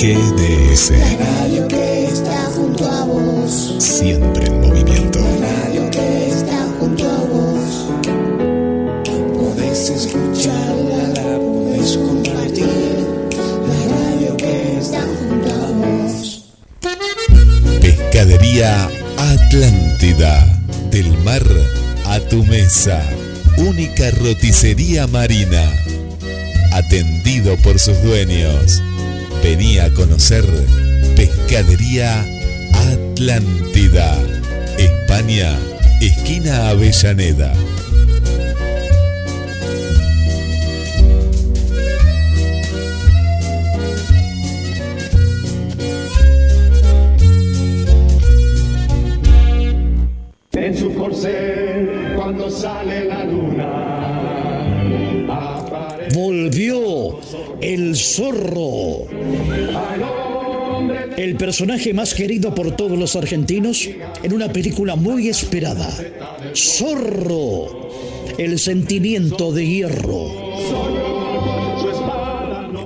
GDS. La radio que está junto a vos. Siempre en movimiento. La radio que está junto a vos. Podés escucharla, la podés compartir. La radio que está junto a vos. Pescadería Atlántida. Del mar a tu mesa. Única roticería marina. Atendido por sus dueños. Venía a conocer Pescadería Atlántida. España, esquina Avellaneda. En su corcel, cuando sale la luna, aparece Volvió el zorro. El personaje más querido por todos los argentinos en una película muy esperada. Zorro. El sentimiento de hierro.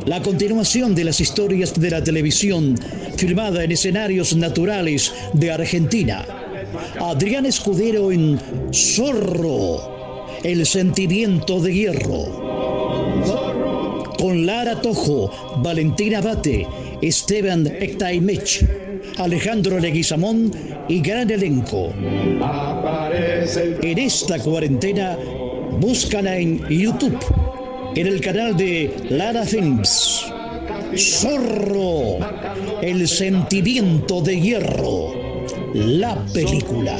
La continuación de las historias de la televisión filmada en escenarios naturales de Argentina. Adrián Escudero en Zorro. El sentimiento de hierro con Lara Tojo, Valentina Bate, Esteban Ectaimech, Alejandro Leguizamón y gran elenco. En esta cuarentena, búscala en YouTube, en el canal de Lara Films. Zorro, el sentimiento de hierro, la película.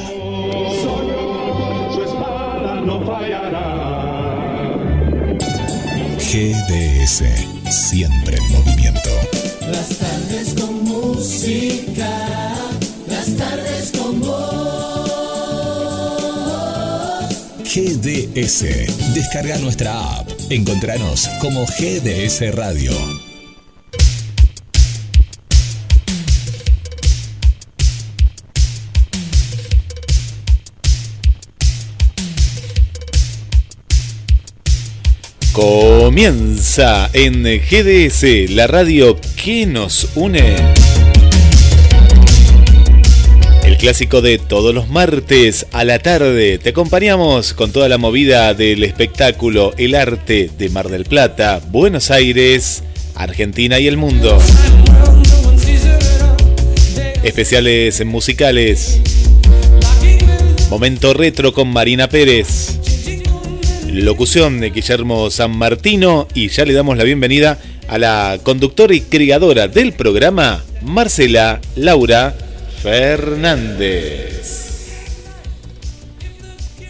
GDS. Siempre en movimiento. Las tardes con música. Las tardes con vos. GDS. Descarga nuestra app. Encontranos como GDS Radio. Comienza en GDS, la radio que nos une. El clásico de todos los martes a la tarde. Te acompañamos con toda la movida del espectáculo, el arte de Mar del Plata, Buenos Aires, Argentina y el mundo. Especiales musicales. Momento retro con Marina Pérez. Locución de Guillermo San Martino y ya le damos la bienvenida a la conductora y creadora del programa, Marcela Laura Fernández.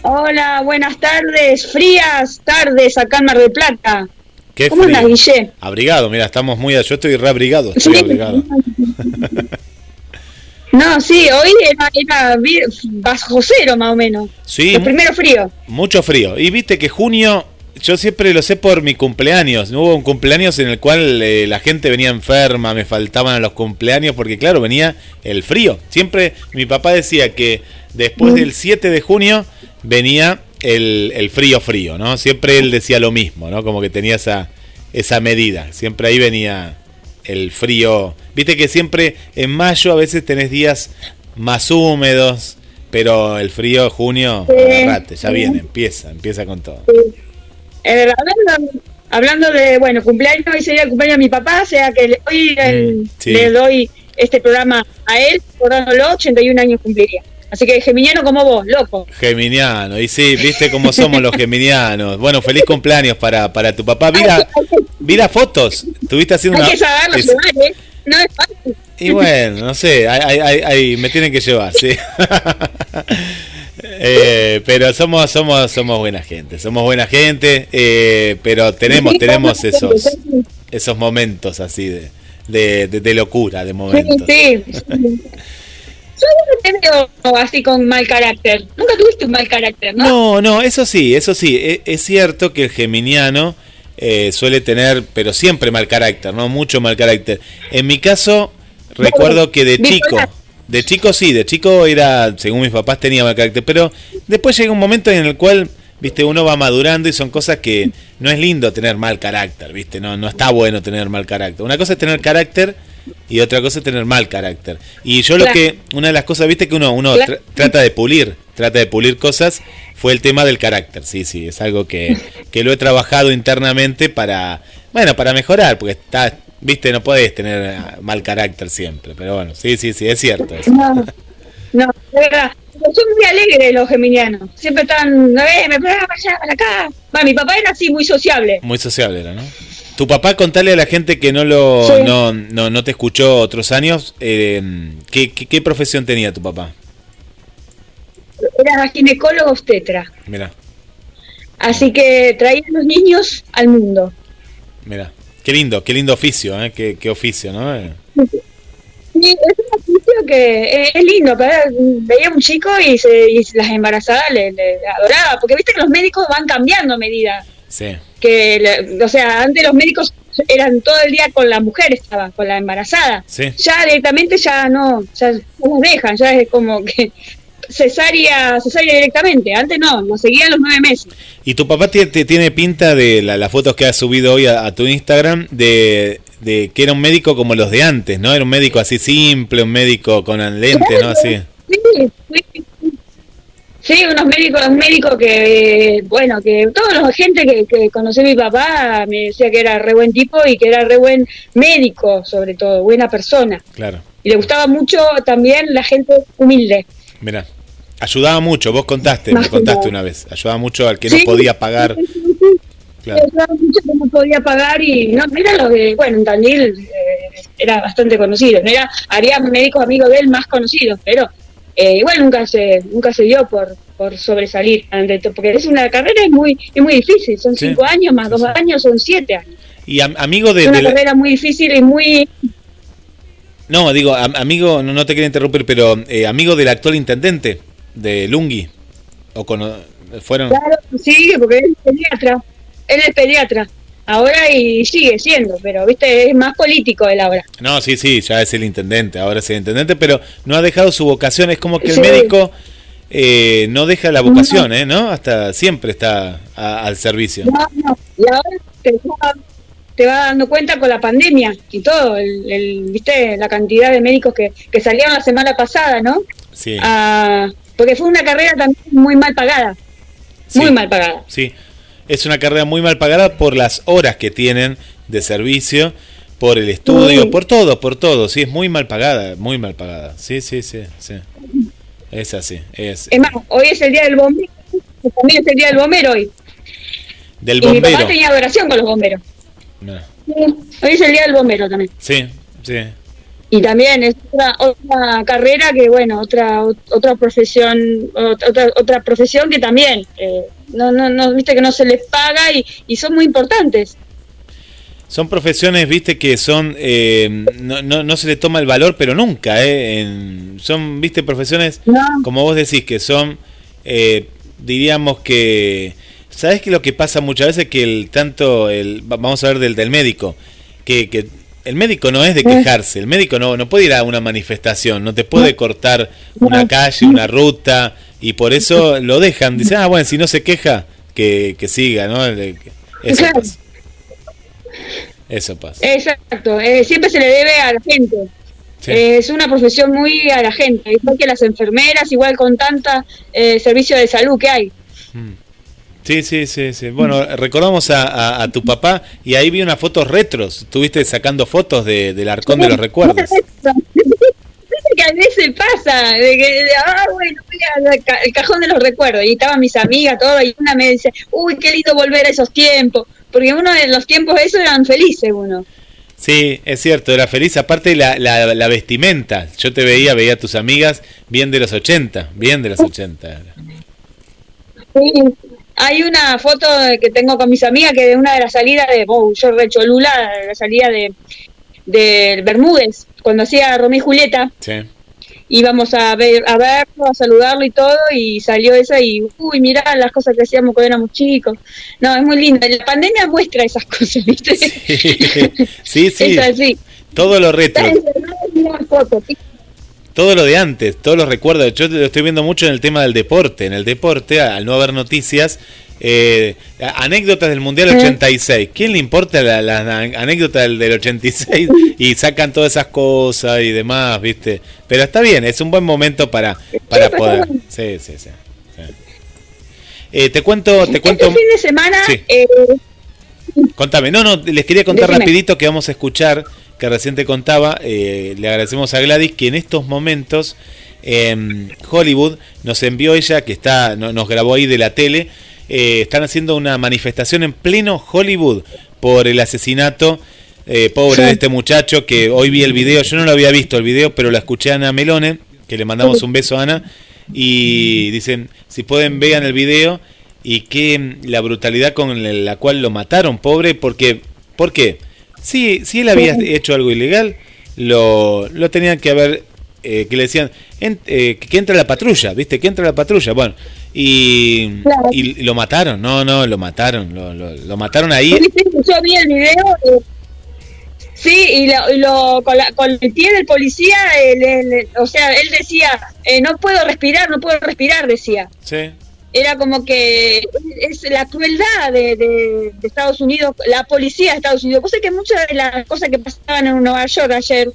Hola, buenas tardes, frías tardes acá en Mar del Plata. Qué ¿Cómo andas, Guille? Abrigado, mira, estamos muy... Yo estoy reabrigado, estoy Sí. abrigado. No, sí, hoy era, era bajo cero más o menos. Sí, Los primeros fríos. mucho frío. Y viste que junio, yo siempre lo sé por mi cumpleaños. Hubo un cumpleaños en el cual eh, la gente venía enferma, me faltaban a los cumpleaños, porque claro, venía el frío. Siempre mi papá decía que después del 7 de junio venía el, el frío frío, ¿no? Siempre él decía lo mismo, ¿no? Como que tenía esa, esa medida. Siempre ahí venía el frío. Viste que siempre en mayo a veces tenés días más húmedos, pero el frío junio, Sí. agarrate, ya viene, empieza, empieza con todo. Eh, hablando, hablando de, bueno, cumpleaños, hoy sería el cumpleaños de mi papá, o sea que le- hoy Mm, sí. le doy este programa a él, recordándolo, 81 años cumpliría. Así que geminiano como vos, loco. Geminiano, y sí, viste cómo somos los geminianos. Bueno, feliz cumpleaños para, para tu papá. Vi las fotos, estuviste haciendo Hay una... que saberlo es- llevar, ¿eh? No es fácil. Y bueno, no sé, hay, hay- hay- me tienen que llevar, sí. Eh, pero somos, somos, somos buena gente, somos buena gente, eh, pero tenemos, tenemos esos, esos momentos así de, de, de- de locura, de Sí, momentos. sí. Yo te veo así con mal carácter. Nunca tuviste un mal carácter, ¿no? No, no, eso sí, eso sí, e- es, cierto que el geminiano eh, suele tener, pero siempre mal carácter, ¿no? Mucho mal carácter. En mi caso, recuerdo que de chico, de chico sí, de chico era, según mis papás, tenía mal carácter, pero después llega un momento en el cual, viste, uno va madurando y son cosas que no es lindo tener mal carácter, viste, no, no está bueno tener mal carácter. Una cosa es tener carácter y otra cosa es tener mal carácter. Y yo lo que, una de las cosas, viste que uno, uno Claro. tra- trata de pulir, trata de pulir cosas, fue el tema del carácter, sí, sí, es algo que, que lo he trabajado internamente para, bueno, para mejorar, porque está, viste, no podés tener eh, mal carácter siempre, pero bueno, sí, sí, sí, es cierto. eso. No, no, de verdad. Son muy alegres los geminianos. Siempre están, eh, me para allá, para acá. Bueno, mi papá era así, muy sociable. Muy sociable era, ¿no? Tu papá, contale a la gente que no lo Sí. no, no, no te escuchó otros años, eh, ¿qué, qué, qué profesión tenía tu papá? Era ginecólogo obstetra. Mira, Así que traía a los niños al mundo. mira. Qué lindo, qué lindo oficio, ¿eh? Qué, qué oficio, ¿no? Eh, Sí, es un oficio que es, lindo, pero veía un chico y, se, y las embarazadas le, le adoraba, porque viste que los médicos van cambiando a medida. Sí, Que, o sea, antes los médicos eran todo el día con la mujer, estaban con la embarazada. sí. Ya directamente ya no, ya no las dejan, ya es como que cesárea, cesárea directamente. Antes no, nos seguían los nueve meses. Y tu papá te- tiene pinta de la- las fotos que has subido hoy a, a tu Instagram de, de que era un médico como los de antes, ¿no? Era un médico así simple, un médico con lentes, ¿no? Así. Sí, sí. Sí, unos médicos, un médico que, bueno, que toda la gente que, que conocí a mi papá me decía que era re buen tipo y que era re buen médico, sobre todo, buena persona. Claro. Y le gustaba mucho también la gente humilde. Mira, ayudaba mucho, vos contaste, me Más contaste una vez, ayudaba mucho al que no podía pagar. Sí. Claro. Ayudaba mucho que no podía pagar y no, era lo que, bueno, en Tandil eh, era bastante conocido, no era, había médicos amigos de él más conocidos, pero eh, igual nunca se, nunca se dio por, por sobresalir, ante todo, porque es una carrera es muy, es muy difícil, son Sí. cinco años más dos sí. años son siete años. Y am- amigo de, Es una de la- carrera muy difícil y muy No, digo, am- amigo, no, no te quería interrumpir, pero eh, amigo del actual intendente de Lungi. O cono- fueron. claro, sí, porque él es pediatra, él es pediatra. Ahora y sigue siendo, pero viste, es más político él ahora. No, sí, sí, ya es el intendente, ahora es el intendente, pero no ha dejado su vocación. Es como que el Sí. médico eh, no deja la vocación, ¿eh? ¿No? Hasta siempre está a- al servicio. No, no. Y ahora te va, te va dando cuenta con la pandemia y todo, el, el- viste, la cantidad de médicos que, que salieron la semana pasada, ¿no? Sí, Ah, porque fue una carrera también muy mal pagada, sí, muy mal pagada. Sí, es una carrera muy mal pagada por las horas que tienen de servicio, por el estudio, Sí. por todo, por todo. Sí, es muy mal pagada, muy mal pagada. Sí, sí, sí, sí. Es así, es Es más, hoy es el día del bombero, también es el día del bombero hoy. del Y mi bombero. papá tenía adoración con los bomberos. Mira, Hoy es el día del bombero también. Sí, sí. Y también es otra, otra carrera que, bueno, otra otra profesión, ot- otra, otra profesión que también, eh, no, no, no, viste que no se les paga y, y son muy importantes. Son profesiones, viste, que son, eh, no, no, no se le toma el valor, pero nunca, ¿eh? En- son, viste, profesiones, No. como vos decís, que son, eh, diríamos que, ¿sabés qué es lo que pasa muchas veces? Que el tanto, el, va- vamos a ver del, del médico, que, que el médico no es de quejarse, el médico no, no puede ir a una manifestación, no te puede cortar una calle, una ruta, y por eso lo dejan, dicen, ah, bueno, si no se queja, que, que siga, ¿no? Eso pasa. Eso pasa. Exacto, eh, siempre se le debe a la gente. Sí. Eh, es una profesión muy a la gente, igual que las enfermeras, igual con tanta eh, servicio de salud que hay. Sí, sí, sí, sí. Bueno, recordamos a, a- a tu papá y ahí vi unas fotos retros. Estuviste sacando fotos de, del arcón de los recuerdos. Viste que a veces pasa, de que, de, ah, bueno, ca- el cajón de los recuerdos, y estaban mis amigas, todo, y una me dice, uy, qué lindo volver a esos tiempos, porque uno de los tiempos esos eran felices uno. Sí, es cierto, era feliz. Aparte la, la, la vestimenta. Yo te veía, veía a tus amigas bien de los 80, bien de los 80. Sí. Hay una foto que tengo con mis amigas que de una de las salidas de, oh, yo re cholula, de la salida de, de Bermúdez, cuando hacía Romeo y Julieta, Sí. íbamos a ver a verlo, a saludarlo y todo, y salió esa y, uy, mirá las cosas que hacíamos cuando éramos chicos. No, es muy lindo. La pandemia muestra esas cosas, ¿viste? Sí, sí, Es así. todo lo retro, fotos, ¿sí? Todo lo de antes, todos los recuerdos. Yo lo estoy viendo mucho en el tema del deporte. En el deporte, al no haber noticias, Eh, anécdotas del Mundial 86. ¿Quién le importa la, la- la anécdota del, del 86? Y sacan todas esas cosas y demás, ¿viste? Pero está bien, es un buen momento para, para poder. Sí, sí, sí. sí. Eh, te cuento, te cuento. Este fin de semana, Sí. eh, Contame, no, no, les quería contar Decime. rapidito que vamos a escuchar, que recién te contaba, eh, le agradecemos a Gladys que en estos momentos em, Hollywood nos envió ella, que está no- nos grabó ahí de la tele, eh, están haciendo una manifestación en pleno Hollywood por el asesinato eh, pobre de este muchacho, que hoy vi el video, yo no lo había visto el video, pero la escuché a Ana Melone, que le mandamos un beso a Ana, y dicen, si pueden vean el video y que la brutalidad con la cual lo mataron, pobre, porque, ¿por qué? Si, si él había hecho algo ilegal, lo, lo tenían que haber, eh, que le decían, en- eh, que entre la patrulla, ¿viste? Que entre la patrulla, bueno, y, Claro. y lo mataron, no, no, lo mataron, lo, lo, lo mataron ahí. ¿viste? yo vi el video. eh, sí, y, lo, y lo- con, la- con el pie del policía, eh, o sea, él decía, eh, no puedo respirar, no puedo respirar, decía. Sí. Era como que es la crueldad de, de- de Estados Unidos, la policía de Estados Unidos. Cosa que muchas de las cosas que pasaban en Nueva York ayer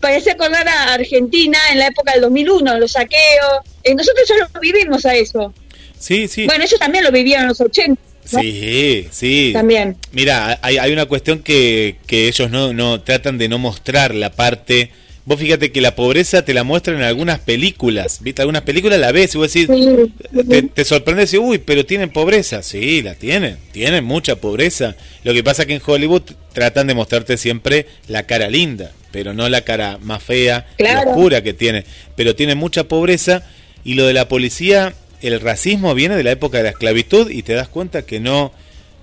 parece acordar a Argentina en la época del 2001, los saqueos. Eh, nosotros ya lo vivimos a eso. Sí, sí. Bueno, ellos también lo vivían en los 80. ¿no? Sí, sí. También. Mira, hay, hay una cuestión que, que ellos no, no tratan de no mostrar la parte. Vos fíjate que la pobreza te la muestran en algunas películas, ¿viste? Algunas películas la ves y vos decís, Sí. te, te sorprendes y uy, pero tienen pobreza. Sí, la tienen, tienen mucha pobreza. Lo que pasa que en Hollywood tratan de mostrarte siempre la cara linda, pero no la cara más fea y oscura que tiene. Pero tiene mucha pobreza y lo de la policía, el racismo viene de la época de la esclavitud y te das cuenta que no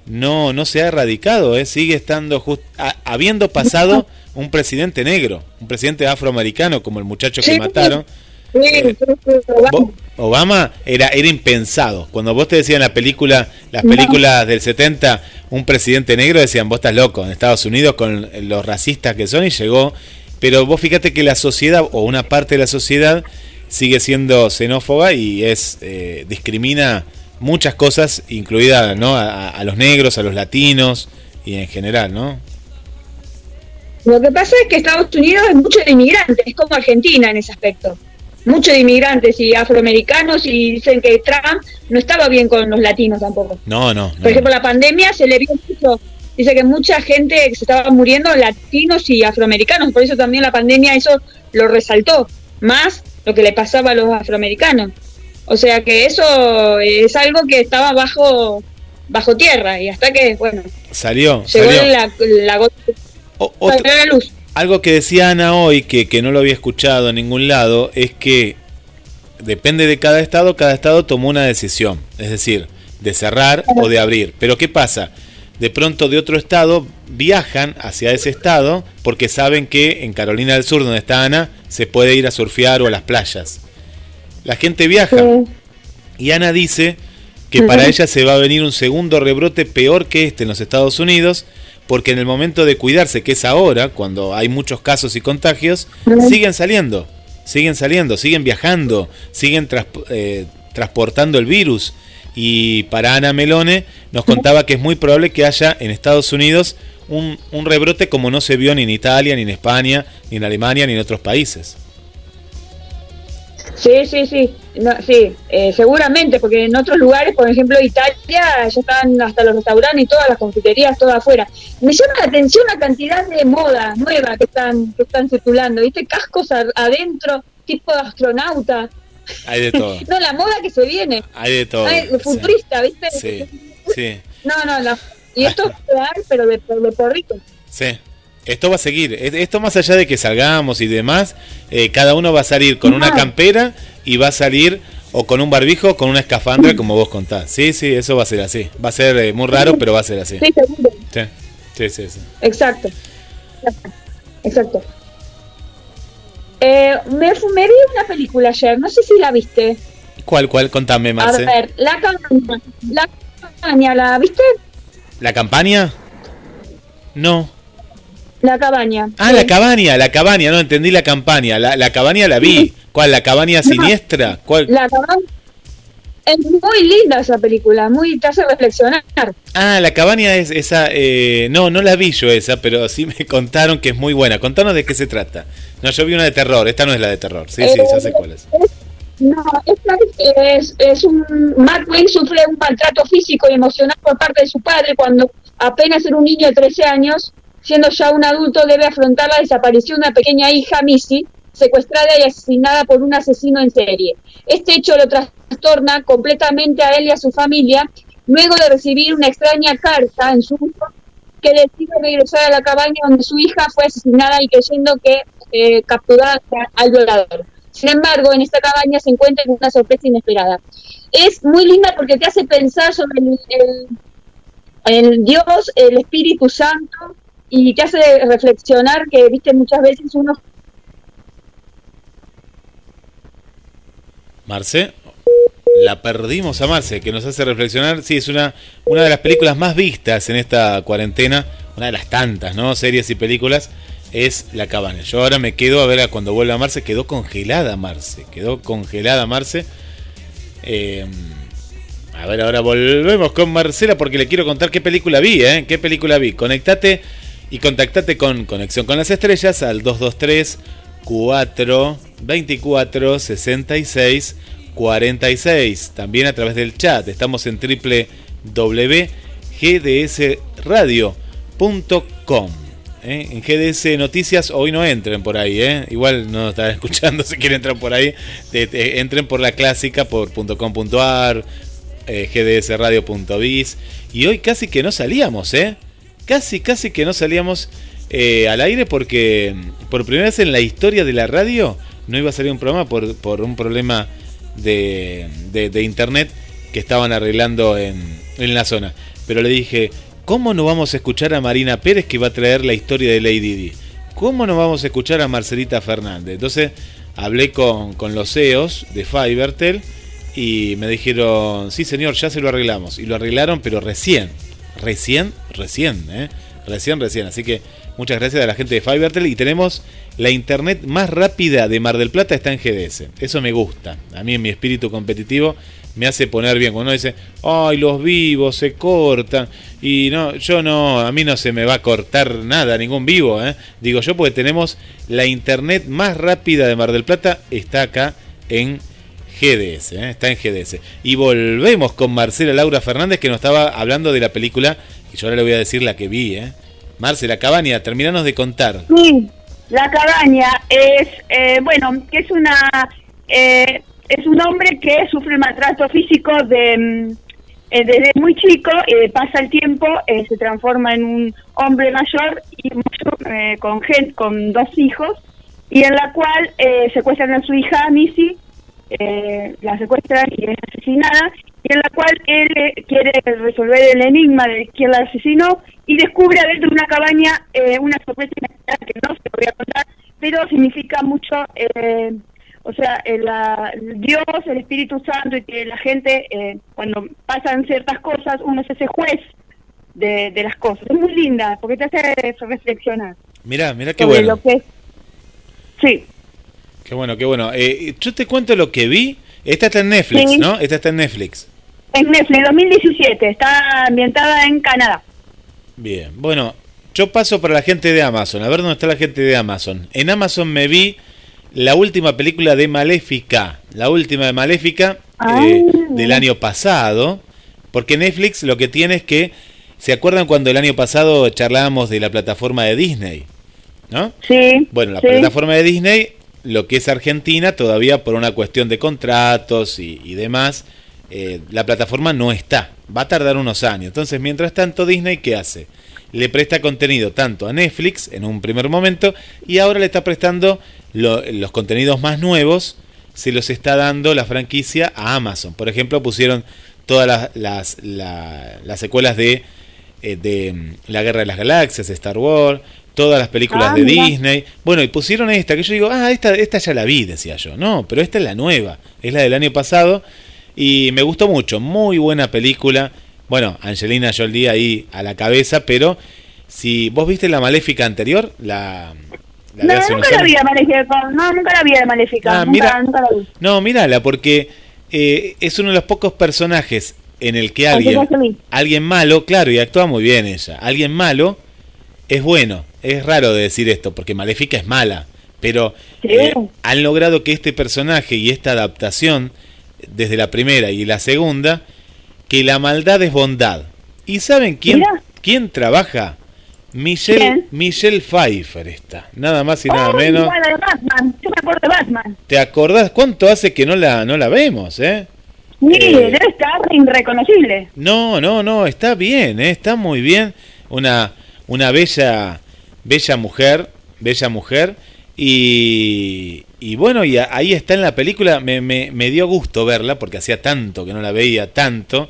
no no se ha erradicado, ¿eh? sigue estando just- ha- habiendo pasado un presidente negro, un presidente afroamericano como el muchacho que Sí. mataron. Sí, Eh, Obama. Era, era impensado. Cuando vos te decían la película, las No. películas del 70, un presidente negro, decían, vos estás loco, en Estados Unidos con los racistas que son y llegó. Pero vos fíjate que la sociedad, o una parte de la sociedad, sigue siendo xenófoba y es eh, discrimina muchas cosas, incluida ¿no? a, a los negros, a los latinos y en general, ¿no? Lo que pasa es que Estados Unidos es mucho de inmigrantes, es como Argentina en ese aspecto. Mucho de inmigrantes y afroamericanos y dicen que Trump no estaba bien con los latinos tampoco. No, no. no. Por ejemplo, la pandemia se le vio mucho. Dice que mucha gente que se estaba muriendo, latinos y afroamericanos. Por eso también la pandemia eso lo resaltó. Más lo que le pasaba a los afroamericanos. O sea que eso es algo que estaba bajo bajo tierra. Y hasta que, bueno, Salió, llegó salió. la, la gota O- otro- salió la luz. Algo que decía Ana hoy, que, que no lo había escuchado en ningún lado, es que depende de cada estado, cada estado tomó una decisión, es decir, de cerrar o de abrir. Pero ¿qué pasa? De pronto de otro estado viajan hacia ese estado porque saben que en Carolina del Sur, donde está Ana, se puede ir a surfear o a las playas. La gente viaja. Sí. Y Ana dice que para ella se va a venir un segundo rebrote peor que este en los Estados Unidos, porque en el momento de cuidarse, que es ahora, cuando hay muchos casos y contagios, siguen saliendo, siguen saliendo, siguen viajando, siguen tras- eh, transportando el virus. Y para Ana Melone nos contaba que es muy probable que haya en Estados Unidos un, un rebrote como no se vio ni en Italia, ni en España, ni en Alemania, ni en otros países. Sí, sí, sí, no, sí, eh, seguramente, porque en otros lugares, por ejemplo Italia, ya están hasta los restaurantes y todas las confiterías, todas afuera. Me llama la atención la cantidad de moda nueva que están que están circulando, ¿viste? Cascos a- adentro, tipo de astronauta. Hay de todo, No, la moda que se viene, hay de todo. Ay, sí. futurista, ¿viste? Sí, sí, No, no, no. Y esto es real, pero de, de porrito. sí. Esto va a seguir. Es- Esto más allá de que salgamos y demás, eh, cada uno va a salir con una campera y va a salir o con un barbijo o con una escafandra, como vos contás. Sí, sí, eso va a ser así. Va a ser eh, muy raro, pero va a ser así. Sí, seguro. Sí, sí, sí. sí. Exacto. Exacto. Eh, me, fu- me vi una película ayer, no sé si la viste. ¿Cuál, cuál? Contame, A Marce. ver, La Cabaña. La Cabaña, ¿la viste? ¿La campaña? No. La Cabaña. Ah, Sí. la cabaña, la cabaña, no entendí la campaña. La, la cabaña la vi. ¿Cuál? ¿La cabaña siniestra? ¿Cuál? La Cabaña. Es muy linda esa película, muy te hace reflexionar. Ah, la cabaña es esa. eh, no, no la vi yo esa, pero sí me contaron que es muy buena. Contanos de qué se trata. No, yo vi una de terror. Esta no es la de terror. Sí, sí, ya sé cuál es. No, esta es, es un. Mark Wayne sufre un maltrato físico y emocional por parte de su padre cuando apenas era un niño de 13 años, siendo ya un adulto, debe afrontar la desaparición de una pequeña hija, Missy, secuestrada y asesinada por un asesino en serie. Este hecho lo trastorna completamente a él y a su familia, luego de recibir una extraña carta en su que decide regresar a la cabaña donde su hija fue asesinada y creyendo que eh, capturada al violador. Sin embargo, en esta cabaña se encuentra una sorpresa inesperada. Es muy linda porque te hace pensar sobre el Dios, el Espíritu Santo, y te hace reflexionar que, viste, muchas veces uno Marce, la perdimos a Marce, que nos hace reflexionar. Sí, es una, una de las películas más vistas en esta cuarentena, una de las tantas, ¿no? Series y películas, es La Cabaña. Yo ahora me quedo a ver a cuando vuelva Marce, quedó congelada Marce, quedó congelada Marce. Eh, a ver, ahora volvemos con Marcela porque le quiero contar qué película vi, ¿eh? ¿Qué película vi? Conectate y contactate con Conexión con las Estrellas al 223 4 24 66 46. También a través del chat. Estamos en www.gdsradio.com. ¿eh? En GDS Noticias hoy no entren por ahí, ¿eh? igual no están escuchando si quieren entrar por ahí, te- entren por la clásica, por .com.ar, eh, gdsradio.biz y hoy casi que no salíamos, ¿eh? Casi, casi que no salíamos eh, al aire porque por primera vez en la historia de la radio no iba a salir un programa por, por un problema de, de- de internet que estaban arreglando en, en la zona. Pero le dije, ¿cómo no vamos a escuchar a Marina Pérez que va a traer la historia de Lady Di? ¿Cómo no vamos a escuchar a Marcelita Fernández? Entonces hablé con, con los CEOs de Fivertel y me dijeron, sí señor, ya se lo arreglamos. Y lo arreglaron, pero recién, recién, recién, ¿eh? Recién, recién. Así que muchas gracias a la gente de Fivertel y tenemos la internet más rápida de Mar del Plata está en GDS. Eso me gusta. A mí en mi espíritu competitivo me hace poner bien. Cuando uno dice, ay, los vivos se cortan. Y no, yo no, a mí no se me va a cortar nada, ningún vivo. ¿eh? Digo yo porque tenemos la internet más rápida de Mar del Plata, está acá en GDS, ¿eh? está en GDS. Y volvemos con Marcela Laura Fernández que nos estaba hablando de la película, y yo ahora le voy a decir la que vi. ¿eh? Marcela Cabaña, terminanos de contar. Sí, la cabaña es, eh, bueno, que es una, eh, es un hombre que sufre maltrato físico de, mm, eh, desde muy chico, eh, pasa el tiempo, eh, se transforma en un hombre mayor y eh, con gen- con dos hijos, y en la cual eh, secuestran a su hija Missy, eh, la secuestran y es asesinada, y en la cual él eh, quiere resolver el enigma de quién la asesinó y descubre adentro de una cabaña eh, una sorpresa que no se voy a contar, pero significa mucho, eh, o sea, el, la- el Dios, el Espíritu Santo y que la gente, eh, cuando pasan ciertas cosas, uno se hace juez de, de las cosas. Es muy linda porque te hace reflexionar Mirá, mirá qué bueno. lo que es. Sí. Qué bueno, qué bueno. Eh, yo te cuento lo que vi. Esta está en Netflix, Sí. ¿no? Esta está en Netflix. En Netflix, 2017, está ambientada en Canadá. Bien, bueno, yo paso para la gente de Amazon. A ver dónde está la gente de Amazon. En Amazon me vi la última película de Maléfica. La última de Maléfica Ah. eh, del año pasado. Porque Netflix lo que tiene es que. ¿Se acuerdan cuando el año pasado charlábamos de la plataforma de Disney? ¿No? Sí. Bueno, la sí. plataforma de Disney, lo que es Argentina, todavía por una cuestión de contratos y, demás, eh, la plataforma no está. Va a tardar unos años. Entonces, mientras tanto, Disney, ¿qué hace? Le presta contenido tanto a Netflix en un primer momento y ahora le está prestando lo- los contenidos más nuevos, se los está dando la franquicia a Amazon. Por ejemplo, pusieron todas las, las, la- las secuelas de, eh, de mm, La Guerra de las Galaxias, Star Wars, todas las películas Ah, de mira. Disney. Bueno, y pusieron esta, que yo digo, ah, esta, esta ya la vi, decía yo. No, pero esta es la nueva, es la del año pasado. Y me gustó mucho, muy buena película. Bueno, Angelina Jolie ahí a la cabeza, pero si vos viste la maléfica anterior, la, la No, nunca la vi a Maléfica. No, nunca la vi a Maléfica. Ah, nunca, mira. nunca la vi. No, mírala, porque eh, es uno de los pocos personajes en el que alguien, alguien malo, claro, y actúa muy bien ella, alguien malo es bueno. Es raro de decir esto, porque Maléfica es mala, pero eh, han logrado que este personaje y esta adaptación, desde la primera y la segunda, que la maldad es bondad. ¿Y saben quién, Mira. quién trabaja? Michelle. Michelle Pfeiffer está, nada más y nada menos. Batman. Yo me acuerdo de Batman. ¿Te acordás cuánto hace que no la, no la vemos, eh? Mire, Eh. debe estar irreconocible. No, no, no, está bien, eh, está muy bien. Una, una bella, bella mujer, bella mujer. Y, y bueno, y ahí está en la película. Me, me, me dio gusto verla porque hacía tanto que no la veía, tanto.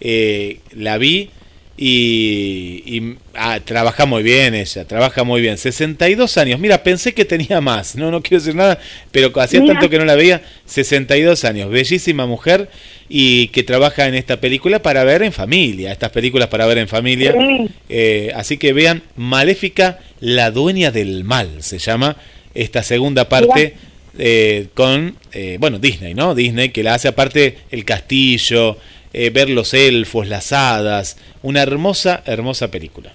Eh, la vi y, y ah, trabaja muy bien ella, trabaja muy bien. 62 años, mira, pensé que tenía más, no, no quiero decir nada, pero hacía Mira. tanto que no la veía. 62 años, bellísima mujer y que trabaja en esta película para ver en familia, estas películas para ver en familia. Sí. Eh, así que vean Maléfica, la dueña del mal, se llama esta segunda parte eh, con, eh, bueno, Disney, ¿no? Disney que la hace aparte el castillo, eh, ver los elfos, las hadas, una hermosa, hermosa película.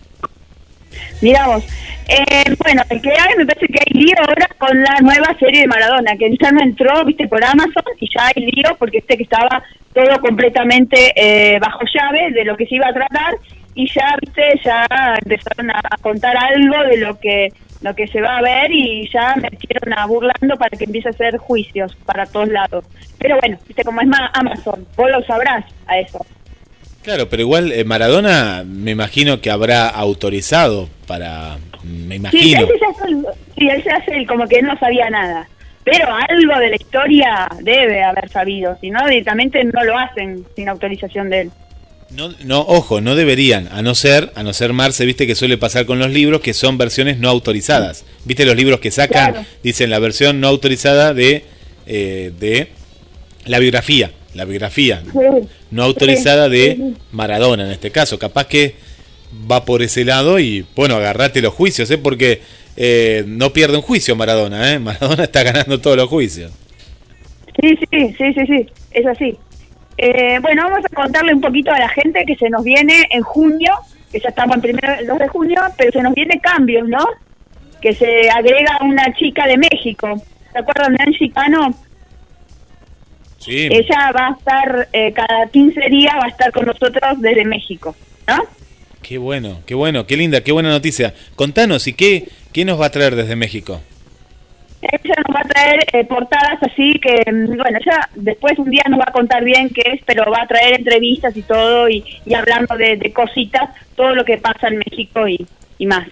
Mira vos. Eh, bueno, el que hay, me parece que hay lío ahora con la nueva serie de Maradona, que ya no entró, viste, por Amazon y ya hay lío porque este que estaba todo completamente eh, bajo llave de lo que se iba a tratar y ya, viste, ya empezaron a contar algo de lo que lo que se va a ver y ya metieron a burlando para que empiece a hacer juicios para todos lados. Pero bueno, viste, como es más Amazon, vos lo sabrás a eso. Claro, pero igual eh, Maradona me imagino que habrá autorizado para, me Sí, imagino. él se hace el, sí, él se hace el como que no sabía nada. Pero algo de la historia debe haber sabido, si no, directamente no lo hacen sin autorización de él. No, no, ojo, no deberían, a no ser, a no ser Marce, viste que suele pasar con los libros que son versiones no autorizadas. Viste los libros que sacan, Claro. dicen la versión no autorizada de, eh, de la biografía, la biografía no autorizada de Maradona en este caso. Capaz que va por ese lado y bueno, agarrate los juicios, ¿eh? porque eh, no pierde un juicio Maradona, ¿eh? Maradona está ganando todos los juicios. Sí, sí, sí, sí, sí, es así. Eh, bueno, vamos a contarle un poquito a la gente que se nos viene en junio, que ya estamos en primero, el 2 de junio, pero se nos viene cambios, ¿no? Que se agrega una chica de México. ¿Se acuerdan de Angie Cano? Sí, Ella va a estar, eh, cada 15 días va a estar con nosotros desde México, ¿no? qué bueno, qué bueno, qué linda, qué buena noticia. Contanos, ¿y qué, qué nos va a traer desde México? Ella nos va a traer eh, portadas así que, mm, bueno, ella después un día nos va a contar bien qué es, pero va a traer entrevistas y todo y, y hablando de, de cositas, todo lo que pasa en México y, y más.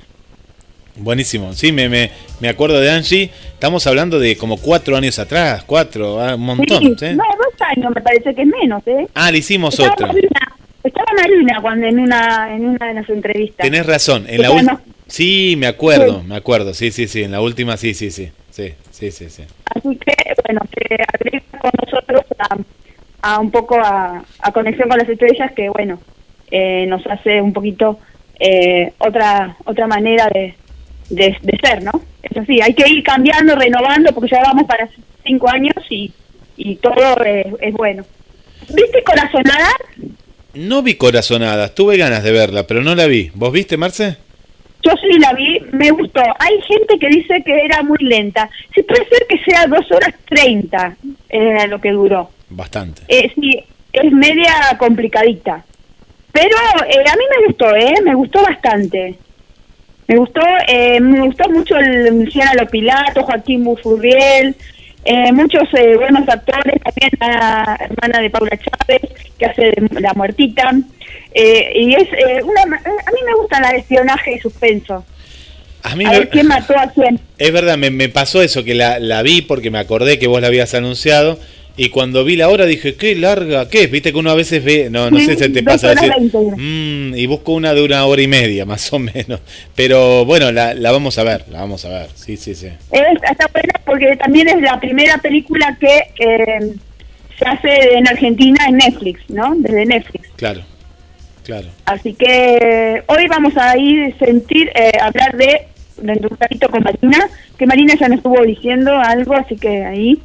Buenísimo, sí, me, me, me acuerdo de Angie. Estamos hablando de como cuatro años atrás, cuatro, ah, un montón. No, dos años me parece que es menos, ¿eh? Ah, le hicimos Estaba otra. Marina, estaba Marina cuando en una, en una de las entrevistas. Tenés razón, en la no- Sí, me acuerdo, Sí. me acuerdo, sí, sí, sí, en la última sí, sí, sí, sí, sí, sí, sí. Así que, bueno, se agrega con nosotros a, a un poco a, a conexión con las estrellas que, bueno, eh, nos hace un poquito eh, otra otra manera de, de, de ser, ¿no? Es así, hay que ir cambiando, renovando, porque ya vamos para cinco años y, y todo es, es bueno. ¿Viste Corazonada? No vi Corazonadas, tuve ganas de verla, pero no la vi. ¿Vos viste, Marce? Yo sí la vi, me gustó. Hay gente que dice que era muy lenta. Sí, puede ser que sea dos horas treinta eh, lo que duró. Bastante. Eh, sí, es media complicadita. Pero eh, a mí me gustó, ¿eh? Me gustó bastante. Me gustó, eh, me gustó mucho el Luciana Lopilato, Joaquín Bufurriel, eh, muchos eh, buenos actores, también la hermana de Paula Chávez, que hace de la muertita. Eh, y es eh, una, eh, a mí me gusta la de espionaje y suspenso. A mí A me- ver quién mató a quién. Es verdad, me, me pasó eso, que la, la vi porque me acordé que vos la habías anunciado. Y cuando vi la hora dije, qué larga, ¿qué es? Viste que uno a veces ve, no, no Sí, sé si te pasa decir. "Mm", y busco una de una hora y media, más o menos. Pero bueno, la, la vamos a ver, la vamos a ver, sí, sí, sí. Es, está buena porque también es la primera película que eh, se hace en Argentina en Netflix, ¿no? Desde Netflix. Claro, claro. Así que hoy vamos a ir a sentir, eh, hablar de, de un ratito con Marina, que Marina ya nos estuvo diciendo algo, así que ahí.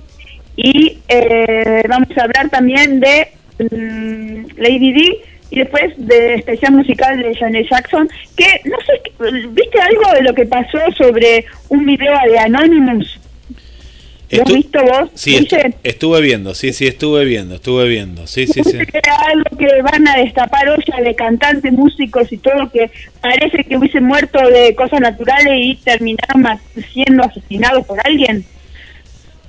Y eh, vamos a hablar también de mm, Lady D y después de especial musical de Janet Jackson, que no sé, ¿viste algo de lo que pasó sobre un video de Anonymous? ¿Lo has visto vos? Sí, estuve viendo, sí, sí, estuve viendo, estuve viendo, sí, sí, sí. Era algo que van a destapar olla de cantantes, músicos y todo que parece que hubiesen muerto de cosas naturales y terminaron siendo asesinados por alguien.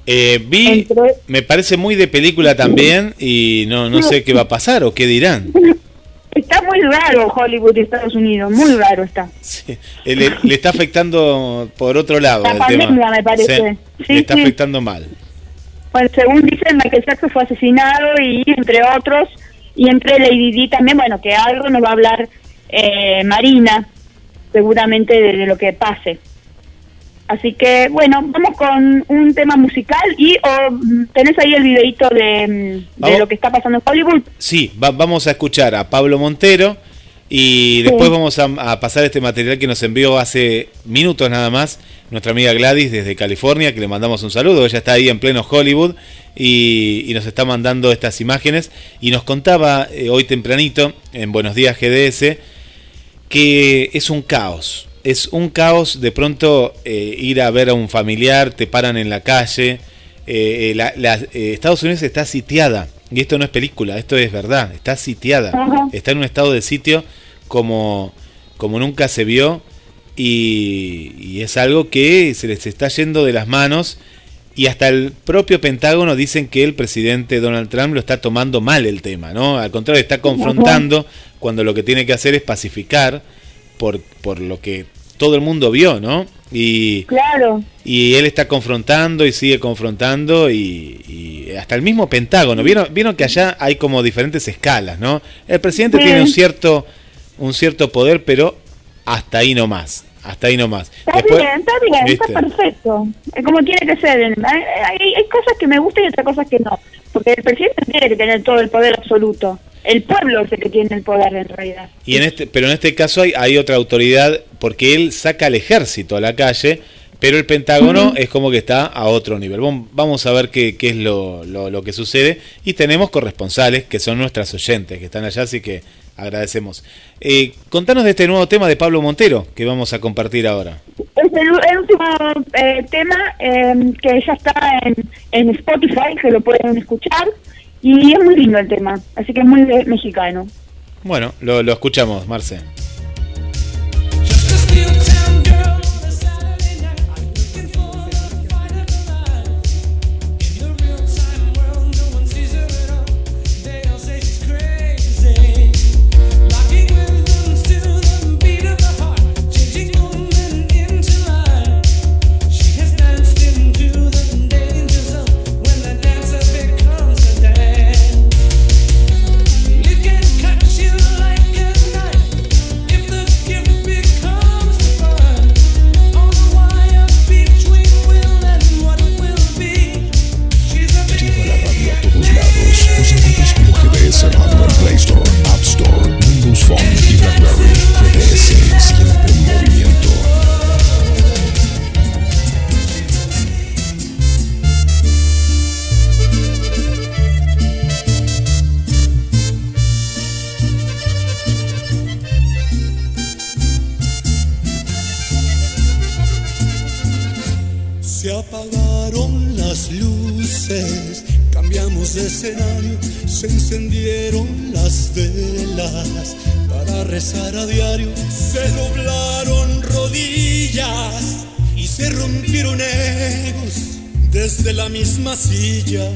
Eh, vi, me parece muy de película también y no, no sé qué va a pasar o qué dirán. Está muy raro Hollywood y Estados Unidos, muy raro está. Sí, le, le está afectando por otro lado La el pandemia, tema. me parece. Sí, le está sí. afectando mal. Bueno, según dicen, Michael Jackson fue asesinado y entre otros, y entre Lady Di también, bueno, que algo nos va a hablar eh, Marina, seguramente de, de lo que pase. Así que, bueno, vamos con un tema musical y o, mm, tenés ahí el videito de, lo que está pasando en Hollywood. Sí, va- vamos a escuchar a Pablo Montero y después vamos a, a pasar este material que nos envió hace minutos nada más nuestra amiga Gladys desde California, que le mandamos un saludo. Ella está ahí en pleno Hollywood y, y nos está mandando estas imágenes y nos contaba eh, hoy tempranito en Buenos Días GDS que es un caos. Es un caos de pronto eh, ir a ver a un familiar, te paran en la calle. eh, la- la- eh, Estados Unidos está sitiada. Y esto no es película, esto es verdad. Está sitiada. Está en un estado de sitio como, como nunca se vio. Y, y es algo que se les está yendo de las manos. Y hasta el propio Pentágono dicen que el presidente Donald Trump lo está tomando mal el tema, ¿no? Al contrario, está confrontando cuando lo que tiene que hacer es pacificar por, por lo que todo el mundo vio, ¿no? Y, Claro. y él está confrontando y sigue confrontando y, y hasta el mismo Pentágono. ¿Vieron, vieron que allá hay como diferentes escalas, ¿no? El presidente Sí. tiene un cierto, un cierto poder, pero hasta ahí nomás. Hasta ahí nomás. Está Después- bien, está bien, ¿viste? está perfecto. Es como tiene que ser. Hay, hay- cosas que me gustan y otras cosas que no. Porque el presidente tiene que tener todo el poder absoluto. El pueblo es el que tiene el poder en realidad. Y en este, pero en este caso hay, hay otra autoridad porque él saca al ejército a la calle, pero el Pentágono es como que está a otro nivel. Vam- Vamos a ver qué, qué es lo, lo- lo que sucede y tenemos corresponsales que son nuestras oyentes que están allá, así que agradecemos. Eh, contanos de este nuevo tema de Pablo Montero que vamos a compartir ahora. Es el, el último eh, tema eh, que ya está en, en Spotify, que lo pueden escuchar. Y es muy lindo el tema, así que es muy mexicano. Bueno, lo, lo escuchamos, Marce. A diario, se doblaron rodillas y se rompieron egos. Desde la misma silla,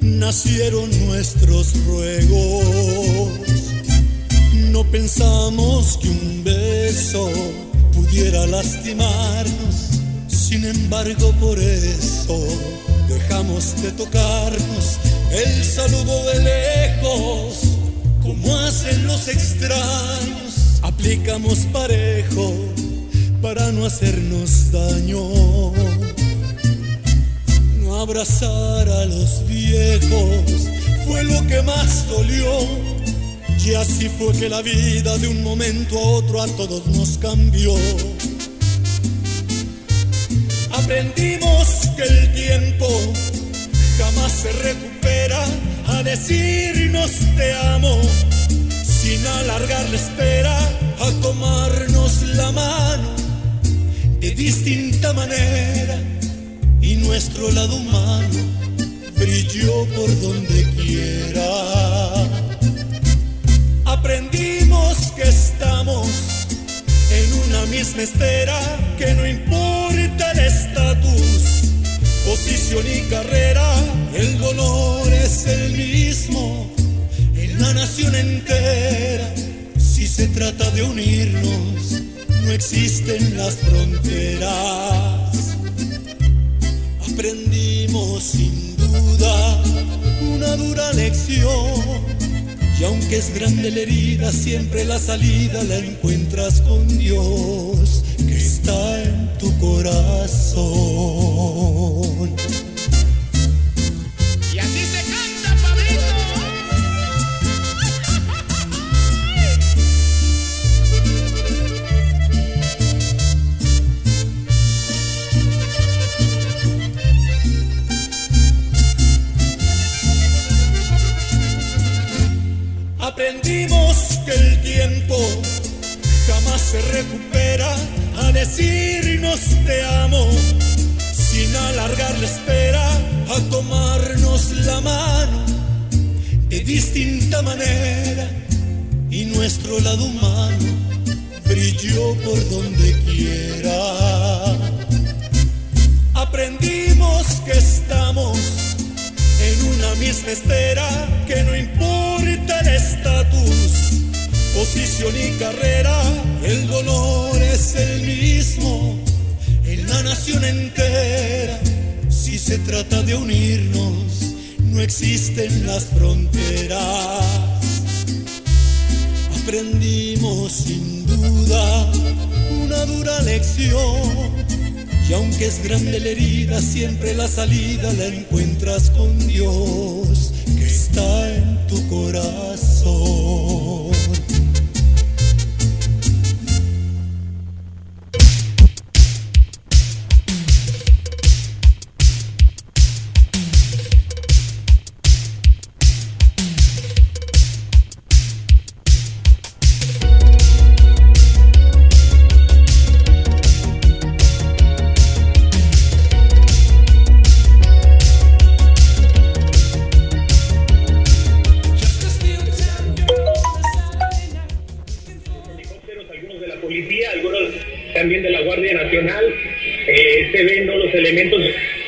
nacieron nuestros ruegos. No pensamos que un beso pudiera lastimarnos, sin embargo por eso dejamos de tocarnos. El saludo de lejos, como hacen los extraños, aplicamos parejo para no hacernos daño. No abrazar a los viejos fue lo que más dolió. Y así fue que la vida de un momento a otro a todos nos cambió. Aprendimos que el tiempo jamás se recupera a decirnos te amo, sin alargar la espera a tomarnos la mano de distinta manera y nuestro lado humano brilló por donde quiera. Aprendimos que estamos en una misma esfera, que no importa posición y carrera, el dolor es el mismo en la nación entera. Si se trata de unirnos, no existen las fronteras. Aprendimos sin duda una dura lección. Y aunque es grande la herida, siempre la salida la encuentras con Dios, que está en tu corazón. Y así se canta, Pablito. Aprendimos que el tiempo jamás se recupera decirnos te amo, sin alargar la espera a tomarnos la mano de distinta manera y nuestro lado humano brilló por donde quiera. Aprendimos que estamos en una misma esfera, que no importa el estatus, posición y carrera, el dolor es el mismo en la nación entera. Si se trata de unirnos, no existen las fronteras. Aprendimos sin duda una dura lección. Y aunque es grande la herida, siempre la salida la encuentras con Dios, que está en tu corazón.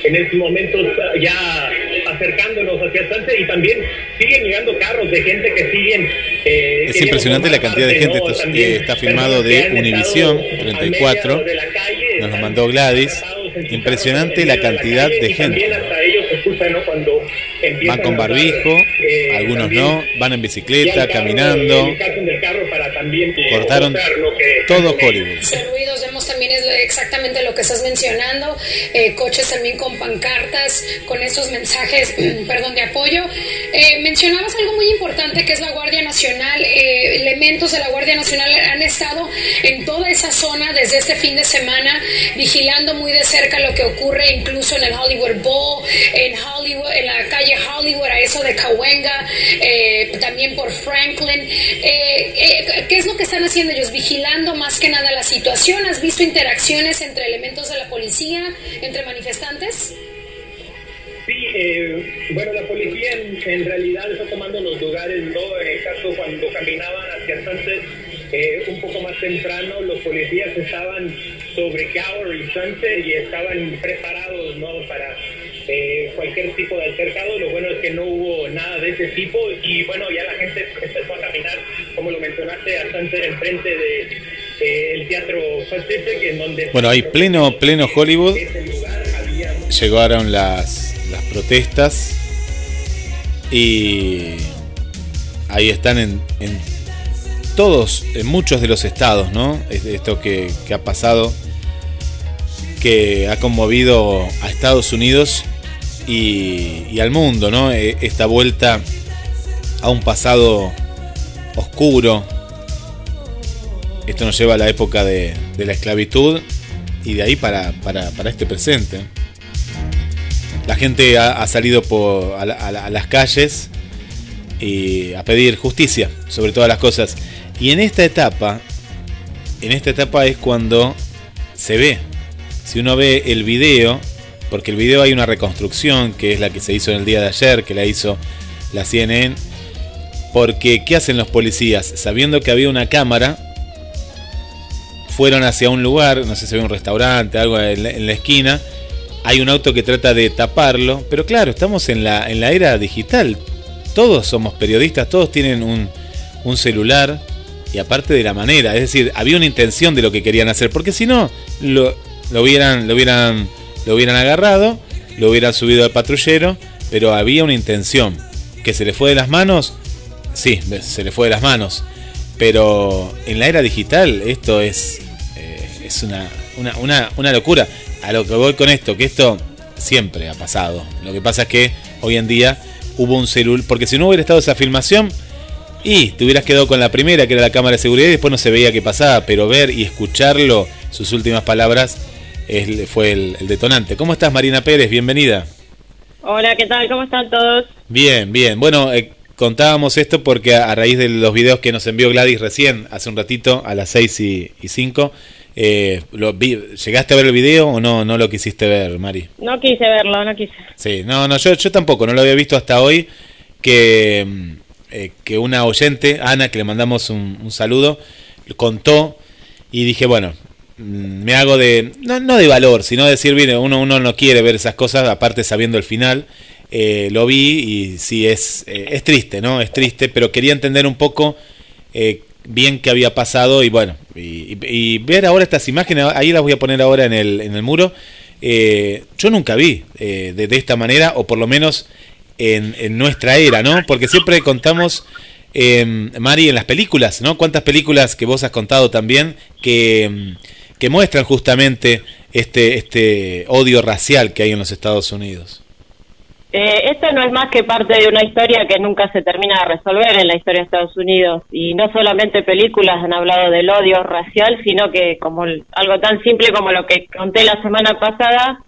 En estos momentos ya acercándonos hacia Sánchez y también siguen llegando carros de gente que siguen. eh, Es impresionante la cantidad de gente. ¿no? Esto eh, está filmado de Univisión estado al 34. medio de la calle, Nos lo mandó Gladys. Impresionante la de cantidad calle de gente. hasta ellos se escucha, ¿no? Cuando empiezan Van con barbijo, eh, algunos no, van en bicicleta, carro, caminando. eh, Cortaron todo Hollywood. Exactamente lo que estás mencionando, eh, coches también con pancartas, con esos mensajes, perdón, de apoyo. Eh, mencionabas algo muy importante que es la Guardia Nacional, eh, elementos de la Guardia Nacional han estado en toda esa zona desde este fin de semana, vigilando muy de cerca lo que ocurre incluso en el Hollywood Bowl, en Hollywood, en la calle Hollywood, a eso de Cahuenga, eh, también por Franklin. Eh, eh, ¿Qué es lo que están haciendo ellos? Vigilando más que nada la situación. ¿Has visto interacciones entre elementos de la policía, entre manifestantes? Sí, eh, bueno, la policía en, en realidad está tomando los lugares, ¿no? En el caso cuando caminaban hacia Sunset, eh, un poco más temprano, los policías estaban sobre Gower y Sunset y estaban preparados, ¿no? Para eh, cualquier tipo de altercado. Lo bueno es que no hubo nada de ese tipo y bueno, ya la gente empezó a caminar, como lo mencionaste, a Sunset enfrente de eh, el Teatro Pacific, en donde... Bueno, ahí pleno, pleno Hollywood. lugar había Llegaron las, las protestas y ahí están en, en todos, en muchos de los estados, ¿no? Es- Esto que, que ha pasado, que ha conmovido a Estados Unidos y, y al mundo, ¿no? E- Esta vuelta a un pasado oscuro. Esto nos lleva a la época de, de la esclavitud y de ahí para, para, para este presente. La gente ha, salido a, la- a la- a las calles y a pedir justicia sobre todas las cosas. Y en esta etapa, en esta etapa es cuando se ve. Si uno ve el video, porque el video hay una reconstrucción que es la que se hizo en el día de ayer, que la hizo la CNN. Porque, ¿qué hacen los policías? Sabiendo que había una cámara, fueron hacia un lugar, no sé si había un restaurante, algo en la esquina. Hay un auto que trata de taparlo, pero claro, estamos en la, en la era digital. Todos somos periodistas, todos tienen un, un celular y aparte de la manera, es decir, había una intención de lo que querían hacer, porque si no, lo, lo hubieran, lo hubieran, lo hubieran agarrado, lo hubieran subido al patrullero, pero había una intención. Que se le fue de las manos, sí, se le fue de las manos. Pero en la era digital esto es, eh, es una, una, una, una locura. A lo que voy con esto, que esto siempre ha pasado. Lo que pasa es que hoy en día hubo un celular, porque si no hubiera estado esa filmación, y te hubieras quedado con la primera, que era la cámara de seguridad, y después no se veía qué pasaba, pero ver y escucharlo, sus últimas palabras, es- fue el, el detonante. ¿Cómo estás, Marina Pérez? Bienvenida. Hola, ¿qué tal? ¿Cómo están todos? Bien, bien. Bueno, eh, contábamos esto porque a, a raíz de los videos que nos envió Gladys recién, hace un ratito, a las 6 y, y 5, eh, lo vi- ¿llegaste a ver el video o no, no lo quisiste ver, Mari? No quise verlo, no quise. Sí, no, no, yo, yo tampoco, no lo había visto hasta hoy, que, mm, eh, que una oyente, Ana, que le mandamos un, un saludo, contó y dije, bueno, mm, me hago de, no, no de valor, sino de decir, mire, uno, uno no quiere ver esas cosas, aparte sabiendo el final, eh, lo vi y sí, es, eh, es triste, ¿no? Es triste, pero quería entender un poco eh, bien qué había pasado y bueno, y, y- ver ahora estas imágenes, ahí las voy a poner ahora en el, en el muro, eh, yo nunca vi eh, de, esta manera, o por lo menos en, en nuestra era, ¿no? Porque siempre contamos, eh, Mari, en las películas, ¿no? ¿Cuántas películas que vos has contado también que, mm, que muestran justamente este, este odio racial que hay en los Estados Unidos? Eh, esto no es más que parte de una historia que nunca se termina de resolver en la historia de Estados Unidos. Y no solamente películas han hablado del odio racial, sino que como el- algo tan simple como lo que conté la semana pasada,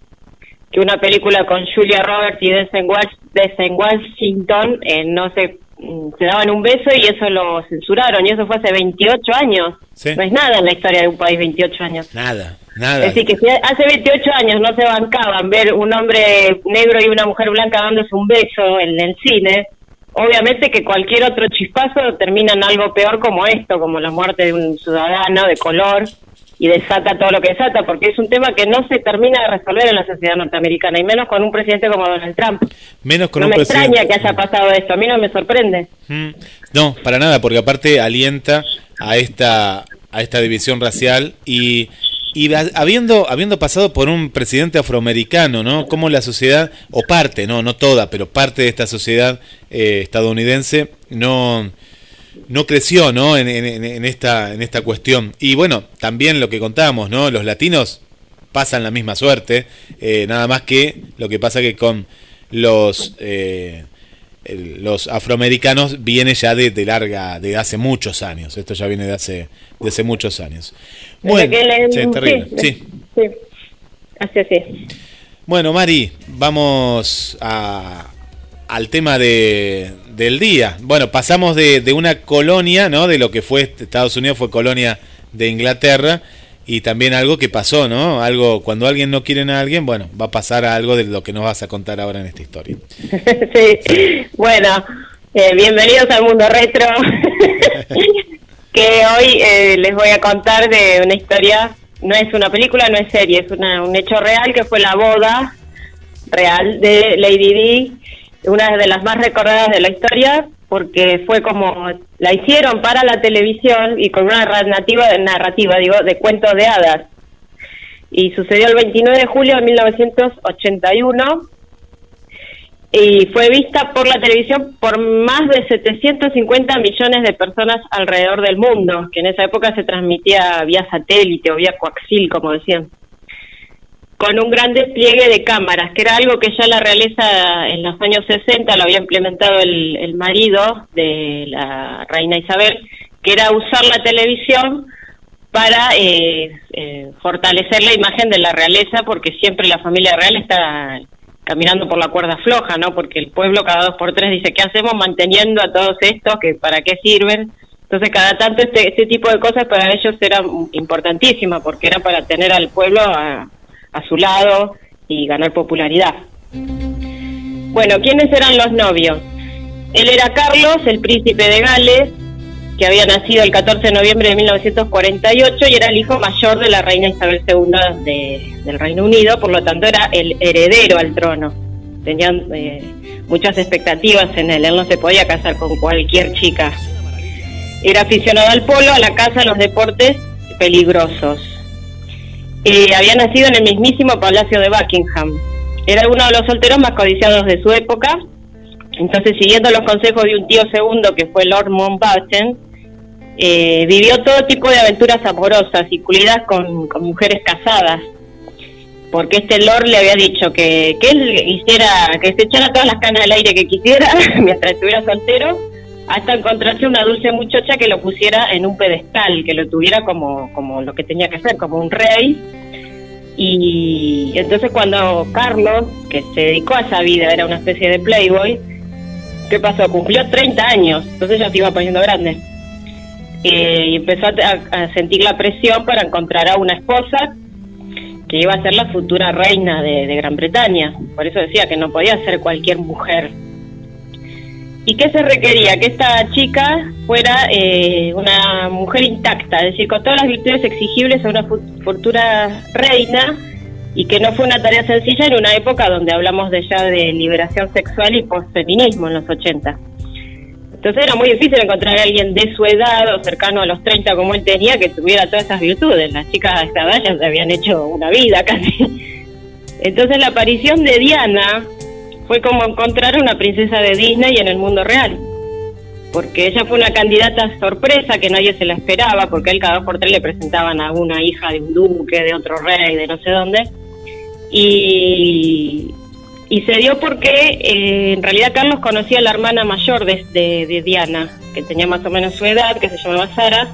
que una película con Julia Roberts y Denzel Wash- Denzel Washington eh, no se, mm, se daban un beso y eso lo censuraron. Y eso fue hace 28 años. Sí. No es nada en la historia de un país 28 años. Nada, nada. Decir, que si hace 28 años no se bancaban ver un hombre negro y una mujer blanca dándose un beso en el cine, obviamente que cualquier otro chispazo termina en algo peor como esto, como la muerte de un ciudadano de color y desata todo lo que desata, porque es un tema que no se termina de resolver en la sociedad norteamericana, y menos con un presidente como Donald Trump. Menos con no un me presidente- extraña que haya pasado esto, a mí no me sorprende. Mm, No, para nada, porque aparte alienta a esta a esta división racial y y ha- habiendo habiendo pasado por un presidente afroamericano, ¿no? Como la sociedad o parte, no, no toda, pero parte de esta sociedad eh, estadounidense no no creció, ¿no? En, esta en esta cuestión y bueno también lo que contábamos, ¿no? Los latinos pasan la misma suerte, eh, nada más que lo que pasa que con los eh, los afroamericanos viene ya de, de larga, de hace muchos años. Esto ya viene de hace, de hace muchos años. Bueno, terrible. sí, Sí. sí. Así, así. Bueno, Mari, vamos a, al tema de, del día. Bueno, pasamos de, de una colonia, ¿no? De lo que fue Estados Unidos, fue colonia de Inglaterra. Y también algo que pasó, ¿no? Algo, cuando alguien no quiere a alguien, bueno, va a pasar a algo de lo que nos vas a contar ahora en esta historia. sí. Bueno, eh, bienvenidos al mundo retro. que hoy eh, les voy a contar de una historia, no es una película, no es serie, es una- un hecho real que fue la boda real de Lady Di, una de las más recordadas de la historia, porque fue como la hicieron para la televisión y con una narrativa, narrativa digo, de cuentos de hadas. Y sucedió el 29 de julio de 1981 y fue vista por la televisión por más de 750 millones de personas alrededor del mundo, que en esa época se transmitía vía satélite o vía coaxil, como decían, con un gran despliegue de cámaras, que era algo que ya la realeza en los años 60 lo había implementado el, el marido de la reina Isabel, que era usar la televisión para eh, eh, fortalecer la imagen de la realeza, porque siempre la familia real está caminando por la cuerda floja, ¿no? Porque el pueblo cada dos por tres dice, ¿qué hacemos manteniendo a todos estos? que ¿Para qué sirven? Entonces, cada tanto este, este tipo de cosas para ellos era importantísima, porque era para tener al pueblo a, a su lado y ganar popularidad. Bueno, ¿quiénes eran los novios? Él era Carlos, el príncipe de Gales, que había nacido el 14 de noviembre de 1948 y era el hijo mayor de la reina Isabel II de- del Reino Unido, por lo tanto era el heredero al trono. Tenían eh, muchas expectativas en él, él no se podía casar con cualquier chica. Era aficionado al polo, a la caza, a los deportes peligrosos. Eh, había nacido en el mismísimo Palacio de Buckingham. Era uno de los solteros más codiciados de su época. Entonces, siguiendo los consejos de un tío segundo que fue Lord Mountbatten, eh, vivió todo tipo de aventuras amorosas, incluidas con, con mujeres casadas. Porque este Lord le había dicho que, que él hiciera, que se echara todas las canas al aire que quisiera mientras estuviera soltero, hasta encontrarse una dulce muchacha que lo pusiera en un pedestal, que lo tuviera como, como lo que tenía que ser, como un rey. Y entonces cuando Carlos, que se dedicó a esa vida, era una especie de playboy, ¿qué pasó? Cumplió 30 años, entonces ya se iba poniendo grande. Eh, y empezó a, sentir la presión para encontrar a una esposa que iba a ser la futura reina de Gran Bretaña. Por eso decía que no podía ser cualquier mujer. ¿Y qué se requería? Que esta chica fuera eh, una mujer intacta, es decir, con todas las virtudes exigibles a una fu- futura reina y que no fue una tarea sencilla en una época donde hablamos de ya de liberación sexual y postfeminismo en los 80. Entonces era muy difícil encontrar a alguien de su edad o cercano a los 30 como él tenía que tuviera todas esas virtudes. Las chicas esta edad ya se habían hecho una vida casi. Entonces la aparición de Diana fue como encontrar una princesa de Disney en el mundo real. Porque ella fue una candidata sorpresa que nadie se la esperaba, porque él cada dos por tres le presentaban a una hija de un duque, de otro rey, de no sé dónde. Y, y se dio porque eh, en realidad Carlos conocía a la hermana mayor de, de- de Diana, que tenía más o menos su edad, que se llamaba Sara.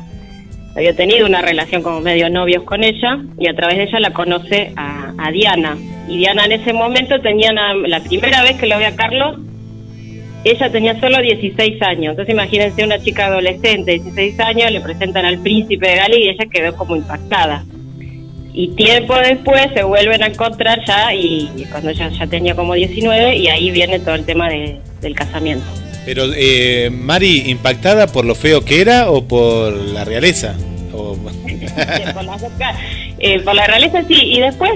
Había tenido una relación como medio novios con ella y a través de ella la conoce a, a Diana. Y Diana en ese momento tenía la primera vez que lo ve a Carlos, ella tenía solo 16 años. Entonces imagínense una chica adolescente de 16 años, le presentan al príncipe de Gales y ella quedó como impactada. Y tiempo después se vuelven a encontrar ya, y cuando ella ya tenía como 19, y ahí viene todo el tema de- del casamiento. Pero, eh, Mari, ¿impactada por lo feo que era o por la realeza? O- por, las dos ca- eh, por la realeza sí, y después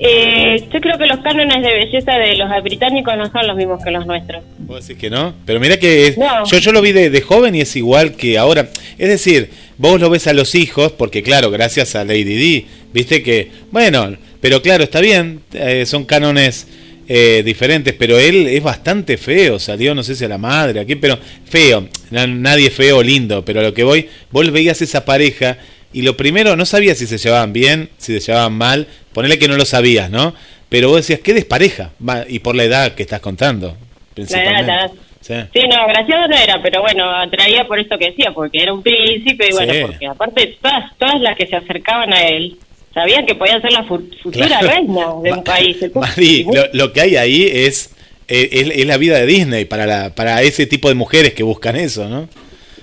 eh, yo creo que los cánones de belleza de los británicos no son los mismos que los nuestros. ¿Vos decís que no? Pero mira que es- No. yo, yo lo vi de, de joven y es igual que ahora. Es decir, vos lo ves a los hijos, porque claro, gracias a Lady D, viste que, bueno, pero claro, está bien, eh, son cánones eh, diferentes, pero él es bastante feo, salió, no sé si a la madre, aquí, pero feo, Na- nadie feo o lindo, pero a lo que voy, vos veías esa pareja y lo primero, no sabías si se llevaban bien, si se llevaban mal, ponele que no lo sabías, ¿no? Pero vos decías, qué despareja, y por la edad que estás contando. La edad, principalmente. la edad. Sí. Sí, no, gracioso no era, pero bueno, atraía por esto que decía, porque era un príncipe y bueno, Sí. porque aparte todas, todas las que se acercaban a él sabían que podían ser la fu- futura Claro. reina de un país. Mari, lo, lo que hay ahí es, es, es la vida de Disney para, la, para ese tipo de mujeres que buscan eso, ¿no?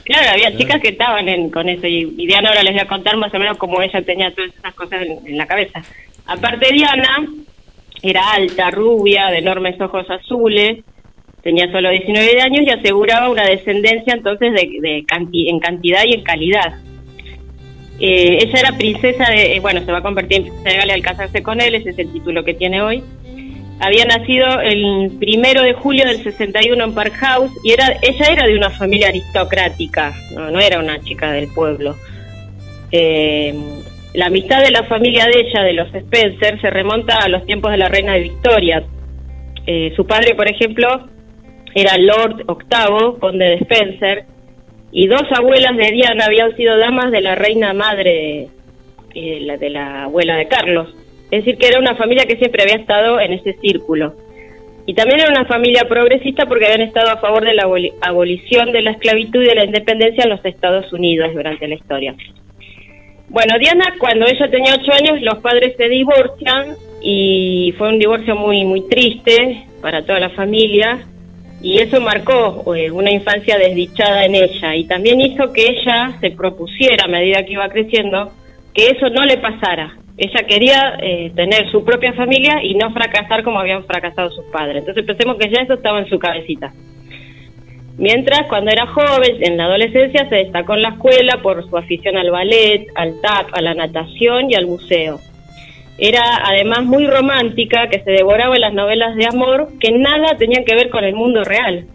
Claro, había chicas que estaban en- con eso y, y Diana ahora les voy a contar más o menos cómo ella tenía todas esas cosas en, en la cabeza. Aparte Diana era alta, rubia, de enormes ojos azules, tenía solo 19 años y aseguraba una descendencia entonces de, de canti- en cantidad y en calidad. Eh, ella era princesa de, eh, bueno, se va a convertir en princesa de Gales al casarse con él, ese es el título que tiene hoy. Había nacido el primero de julio del 61 en Park House y era, ella era de una familia aristocrática, no, no era una chica del pueblo. Eh, la amistad de la familia de ella, de los Spencer, se remonta a los tiempos de la reina de Victoria. Eh, su padre, por ejemplo, era Lord VIII, conde de Spencer, y dos abuelas de Diana habían sido damas de la reina madre, eh, la de la abuela de Carlos. Es decir, que era una familia que siempre había estado en ese círculo. Y también era una familia progresista porque habían estado a favor de la aboli- abolición de la esclavitud y de la independencia en los Estados Unidos durante la historia. Bueno, Diana, cuando ella tenía ocho años, los padres se divorcian y fue un divorcio muy muy triste para toda la familia y eso marcó eh, una infancia desdichada en ella y también hizo que ella se propusiera a medida que iba creciendo que eso no le pasara. Ella quería eh, tener su propia familia y no fracasar como habían fracasado sus padres. Entonces pensemos que ya eso estaba en su cabecita. Mientras, cuando era joven, en la adolescencia, se destacó en la escuela por su afición al ballet, al tap, a la natación y al buceo. Era además muy romántica, que se devoraba las novelas de amor que nada tenían que ver con el mundo real.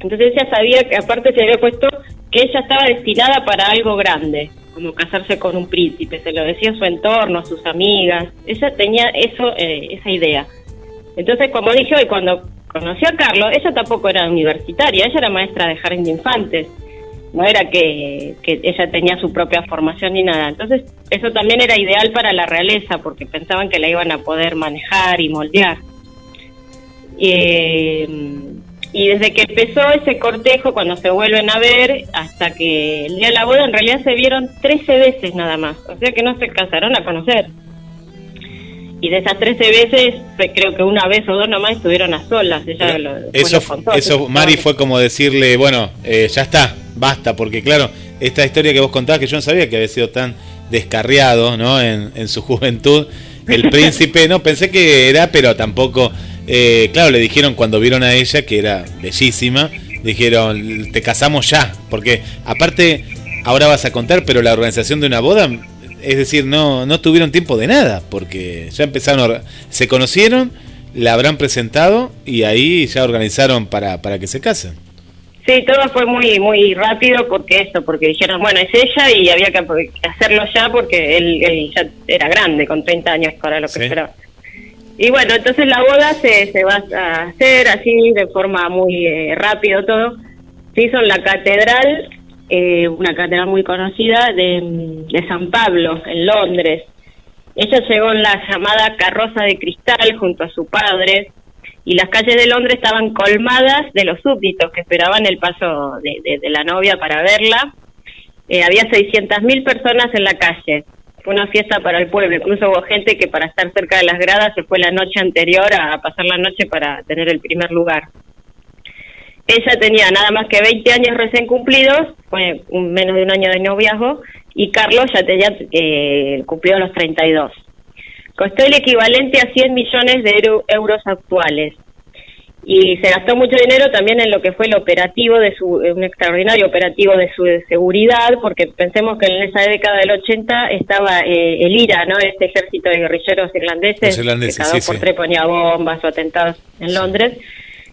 Entonces ella sabía que aparte se había puesto que ella estaba destinada para algo grande, como casarse con un príncipe, se lo decía a su entorno, a sus amigas. Ella tenía eso, eh, esa idea. Entonces, como dije hoy, cuando conoció a Carlos, ella tampoco era universitaria, ella era maestra de jardín de infantes. No era que, que ella tenía su propia formación ni nada. Entonces, eso también era ideal para la realeza, porque pensaban que la iban a poder manejar y moldear. Eh, y desde que empezó ese cortejo, cuando se vuelven a ver, hasta que el día de la boda, en realidad se vieron 13 veces nada más. O sea que no se casaron a conocer. Y de esas 13 veces, creo que una vez o dos nomás estuvieron a solas. Ella lo, Eso, contó. eso Mari, fue como decirle, bueno, eh, ya está, basta, porque claro, esta historia que vos contabas, que yo no sabía que había sido tan descarriado, ¿no? En, en su juventud, el príncipe, no, pensé que era, pero tampoco, eh, claro, le dijeron cuando vieron a ella, que era bellísima, dijeron, te casamos ya, porque aparte, ahora vas a contar, pero la organización de una boda, es decir, no, no tuvieron tiempo de nada, porque ya empezaron, se conocieron, la habrán presentado y ahí ya organizaron para, para que se casen. Sí, todo fue muy muy rápido porque eso, porque dijeron, bueno, es ella y había que que hacerlo ya porque él, él ya era grande, con 30 años para lo que Sí. esperaba. Y bueno, entonces la boda se, se va a hacer así, de forma muy eh, rápido todo. Se hizo en la catedral, eh, una catedral muy conocida de, San Pablo, en Londres. Ella llegó en la llamada carroza de cristal junto a su padre y las calles de Londres estaban colmadas de los súbditos que esperaban el paso de, la novia para verla. Eh, había 600.000 personas en la calle. Fue una fiesta para el pueblo. Incluso hubo gente que para estar cerca de las gradas se fue la noche anterior a pasar la noche para tener el primer lugar. Ella tenía nada más que 20 años recién cumplidos, fue un- menos de un año de noviazgo, y Carlos ya tenía eh, cumplido los 32. Costó el equivalente a 100 millones de euro- euros actuales. Y se gastó mucho dinero también en lo que fue el operativo de su, un extraordinario operativo de su de seguridad, porque pensemos que en esa década del 80 estaba eh, el IRA, ¿no? Este ejército de guerrilleros irlandeses, irlandeses, que cada sí, por sí. tres ponía bombas o atentados en Londres.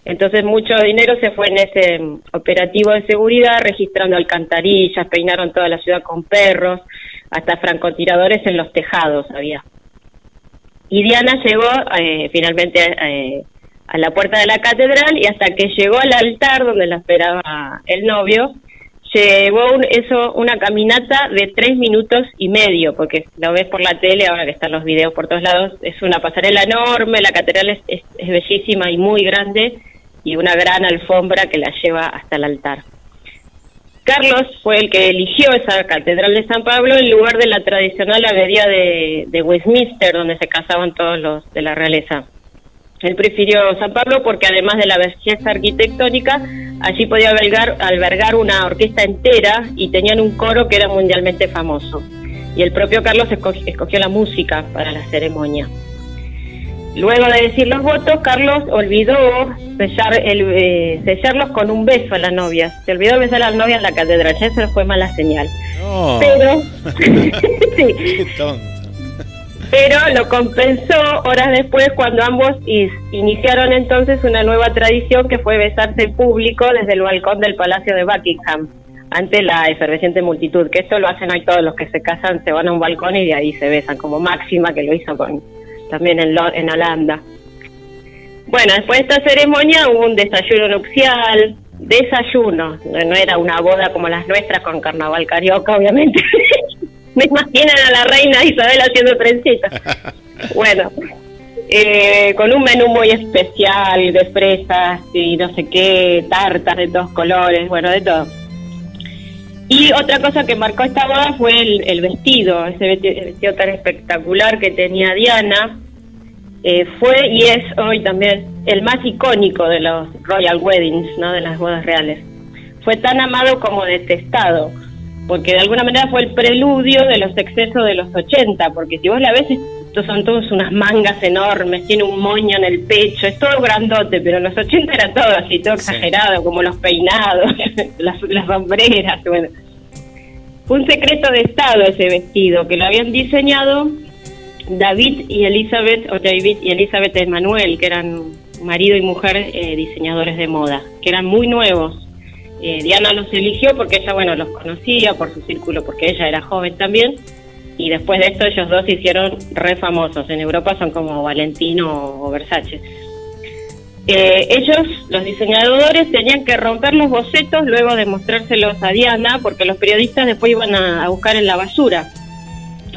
Entonces mucho dinero se fue en ese mm, operativo de seguridad, registrando alcantarillas, peinaron toda la ciudad con perros, hasta francotiradores en los tejados había. Y Diana llegó eh, finalmente eh, a la puerta de la catedral y hasta que llegó al altar donde la esperaba el novio, llevó un- eso una caminata de tres minutos y medio, porque lo ves por la tele, ahora que están los videos por todos lados, es una pasarela enorme, la catedral es, es- es bellísima y muy grande, y una gran alfombra que la lleva hasta el altar. Carlos fue el que eligió esa catedral de San Pablo en lugar de la tradicional abadía de, de Westminster, donde se casaban todos los de la realeza. Él prefirió San Pablo porque además de la belleza arquitectónica, allí podía albergar, una orquesta entera y tenían un coro que era mundialmente famoso. Y el propio Carlos escogió la música para la ceremonia. Luego de decir los votos, Carlos olvidó sellar el, eh, sellarlos con un beso a la novia. Se olvidó besar a la novia en la catedral, ya eso fue mala señal. No. Pero, sí, Qué tonto. pero lo compensó horas después cuando ambos is- iniciaron entonces una nueva tradición que fue besarse en público desde el balcón del Palacio de Buckingham ante la efervesciente multitud, que esto lo hacen hoy todos los que se casan, se van a un balcón y de ahí se besan, como Máxima que lo hizo con también en, Lo- en Holanda. Bueno, después de esta ceremonia hubo un desayuno nupcial, desayuno, no, no era una boda como las nuestras con carnaval carioca, obviamente. Me imaginan a la reina Isabel haciendo trencita. Bueno, eh, con un menú muy especial de fresas y no sé qué, tartas de dos colores, bueno, de todo. Y otra cosa que marcó esta boda fue el, el vestido, ese vesti- vestido tan espectacular que tenía Diana, eh, fue y es hoy también el más icónico de los Royal Weddings, ¿no? de las bodas reales. Fue tan amado como detestado, porque de alguna manera fue el preludio de los excesos de los 80, porque si vos la ves, estos son todos unas mangas enormes, tiene un moño en el pecho, es todo grandote, pero en los 80 era todo así, todo exagerado, como los peinados, las, las sombreras, bueno. Fue un secreto de Estado ese vestido, que lo habían diseñado David y Elizabeth, o David y Elizabeth Emanuel, que eran marido y mujer eh, diseñadores de moda, que eran muy nuevos. Eh, Diana los eligió porque ella, bueno, los conocía por su círculo, porque ella era joven también, y después de esto ellos dos se hicieron re famosos. En Europa son como Valentino o Versace. Eh, ellos, los diseñadores, tenían que romper los bocetos luego de mostrárselos a Diana, porque los periodistas después iban a, buscar en la basura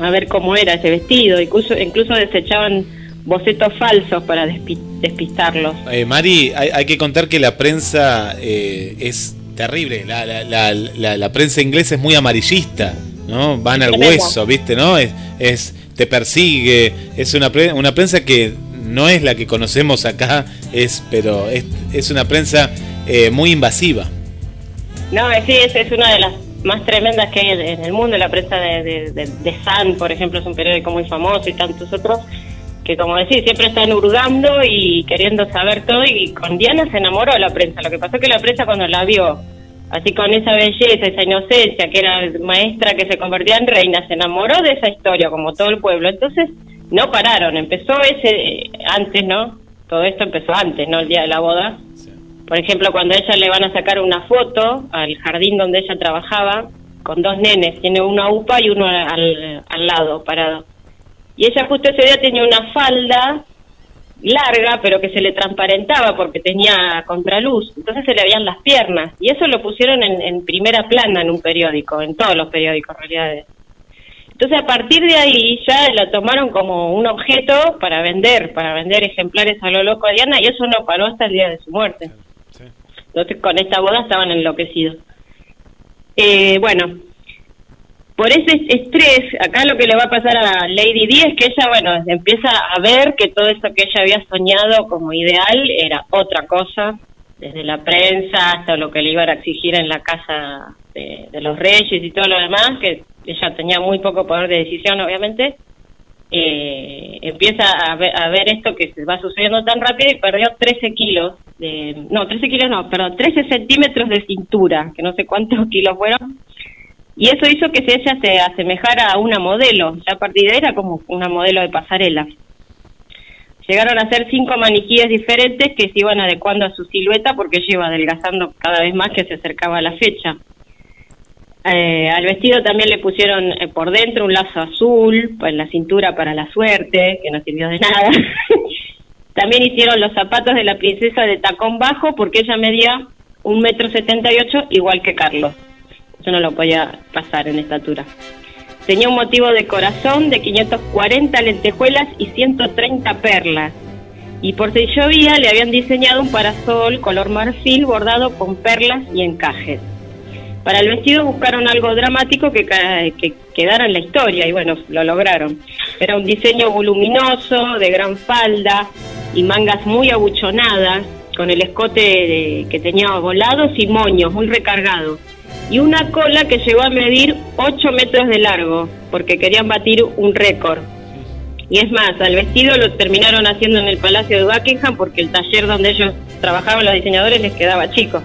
a ver cómo era ese vestido, incluso, incluso desechaban bocetos falsos para despi- despistarlos. Eh, Mari, hay, hay que contar que la prensa eh, es terrible. La, la, la- la prensa inglesa es muy amarillista, ¿no? Van al hueso, ¿viste? ¿No? Es, es te persigue. Es una, pre- una prensa que no es la que conocemos acá, es pero es, es una prensa eh, muy invasiva. No, eh, sí, es, es una de las más tremendas que hay en- el mundo. La prensa de, de, de- de Sun, por ejemplo, es un periódico muy famoso y tantos otros que, como decís, siempre están hurgando y queriendo saber todo. Y con Diana se enamoró la prensa. Lo que pasó es que la prensa cuando la vio, así con esa belleza, esa inocencia, que era maestra que se convertía en reina, se enamoró de esa historia, como todo el pueblo. Entonces, no pararon. Empezó ese, antes, ¿no? Todo esto empezó antes, ¿no? El día de la boda. Por ejemplo, cuando a ella le van a sacar una foto al jardín donde ella trabajaba, con dos nenes, tiene una upa y uno al, al lado, parado. Y ella justo ese día tenía una falda larga, pero que se le transparentaba porque tenía contraluz, entonces se le veían las piernas. Y eso lo pusieron en, en primera plana en un periódico, en todos los periódicos en realidad. Entonces a partir de ahí ya la tomaron como un objeto para vender, para vender ejemplares a lo loco a Diana y eso no paró hasta el día de su muerte. Entonces con esta boda estaban enloquecidos. Eh, bueno, por ese estrés, acá lo que le va a pasar a Lady Di es que ella, bueno, empieza a ver que todo eso que ella había soñado como ideal era otra cosa, desde la prensa hasta lo que le iban a exigir en la casa de, de los reyes y todo lo demás, que ella tenía muy poco poder de decisión, obviamente. Eh, empieza a ver, a ver esto que se va sucediendo tan rápido y perdió 13 kilos, de, no, 13 kilos no, perdón, 13 centímetros de cintura, que no sé cuántos kilos fueron, y eso hizo que ella se asemejara a una modelo, ya a partir de era como una modelo de pasarela. Llegaron a ser cinco maniquíes diferentes que se iban adecuando a su silueta porque ella iba adelgazando cada vez más que se acercaba la fecha. Eh, al vestido también le pusieron eh, por dentro un lazo azul, en la cintura para la suerte, que no sirvió de nada. también hicieron los zapatos de la princesa de tacón bajo porque ella medía un metro setenta y ocho igual que Carlos. Eso no lo podía pasar en estatura. Tenía un motivo de corazón de 540 lentejuelas y 130 perlas. Y por si llovía le habían diseñado un parasol color marfil bordado con perlas y encajes. Para el vestido buscaron algo dramático que, quedara en la historia y bueno, lo lograron. Era un diseño voluminoso, de gran falda y mangas muy abuchonadas, con el escote de- que tenía volados y moños, muy recargado. Y una cola que llegó a medir 8 metros de largo, porque querían batir un récord. Y es más, al vestido lo terminaron haciendo en el Palacio de Buckingham porque el taller donde ellos trabajaban los diseñadores les quedaba chico.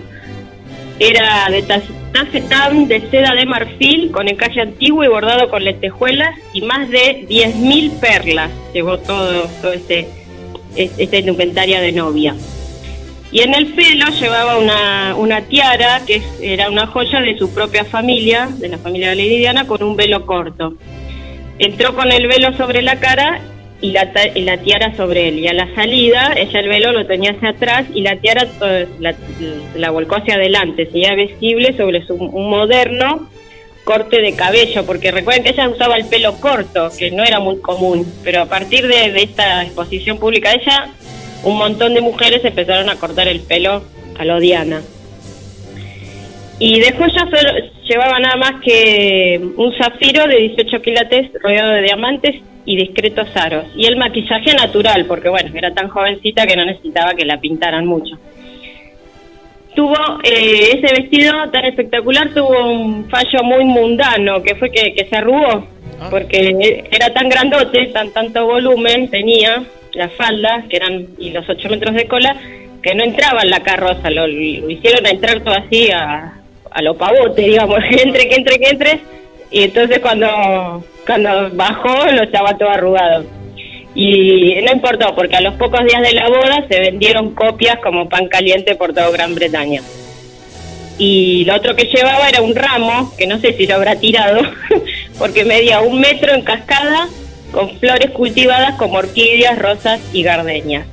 Era de ta- tafetán de seda de marfil con encaje antiguo y bordado con lentejuelas y más de 10.000 perlas. Llegó todo, todo este, es- esta indumentaria de novia. Y en el pelo llevaba una, una tiara, que era una joya de su propia familia, de la familia de Lady Diana, con un velo corto. Entró con el velo sobre la cara y la, y la tiara sobre él. Y a la salida, ella el velo lo tenía hacia atrás y la tiara eh, la, la volcó hacia adelante. Seguía vestible sobre su, un moderno corte de cabello, porque recuerden que ella usaba el pelo corto, que no era muy común, pero a partir de, de esta exposición pública ella, un montón de mujeres empezaron a cortar el pelo a lo Diana. Y de joyas solo llevaba nada más que un zafiro de 18 quilates rodeado de diamantes y discretos aros. Y el maquillaje natural, porque bueno, era tan jovencita que no necesitaba que la pintaran mucho. Tuvo eh, ese vestido tan espectacular, tuvo un fallo muy mundano, que fue que, que se arrugó, porque era tan grandote, tan tanto volumen tenía las faldas, que eran y los 8 metros de cola, que no entraba en la carroza, lo, lo hicieron entrar todo así a, a lo pavote, digamos, que entre, que entre, que entre, y entonces cuando, cuando bajó lo estaba todo arrugado. Y no importó, porque a los pocos días de la boda se vendieron copias como pan caliente por toda Gran Bretaña. Y lo otro que llevaba era un ramo, que no sé si lo habrá tirado, porque medía un metro en cascada, con flores cultivadas como orquídeas, rosas y gardenias.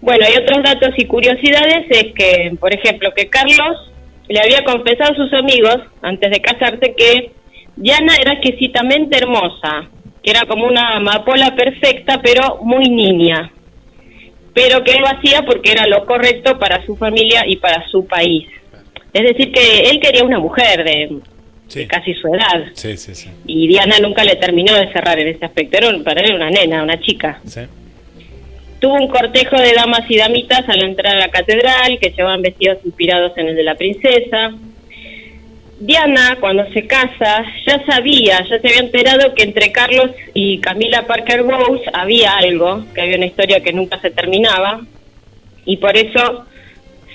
Bueno, hay otros datos y curiosidades, es que, por ejemplo, que Carlos le había confesado a sus amigos, antes de casarse, que Diana era exquisitamente hermosa, que era como una amapola perfecta, pero muy niña. Pero que él lo hacía porque era lo correcto para su familia y para su país. Es decir, que él quería una mujer de, de casi su edad. Sí, sí, sí. Y Diana nunca le terminó de cerrar en ese aspecto. Era, un- para él una nena, una chica. sí. Tuvo un cortejo de damas y damitas al entrar a la catedral, que llevaban vestidos inspirados en el de la princesa. Diana, cuando se casa, ya sabía, ya se había enterado que entre Carlos y Camila Parker Bowles había algo, que había una historia que nunca se terminaba, y por eso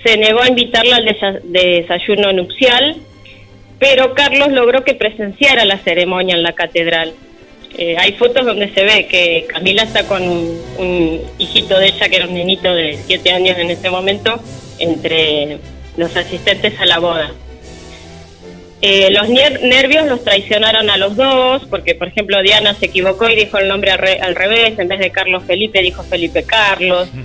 se negó a invitarla al desa- desayuno nupcial, pero Carlos logró que presenciara la ceremonia en la catedral. Eh, hay fotos donde se ve que Camila está con un, un hijito de ella, que era un nenito de siete años en ese momento, entre los asistentes a la boda. Eh, los nervios los traicionaron a los dos, porque por ejemplo Diana se equivocó y dijo el nombre al, re- al revés, en vez de Carlos Felipe dijo Felipe Carlos.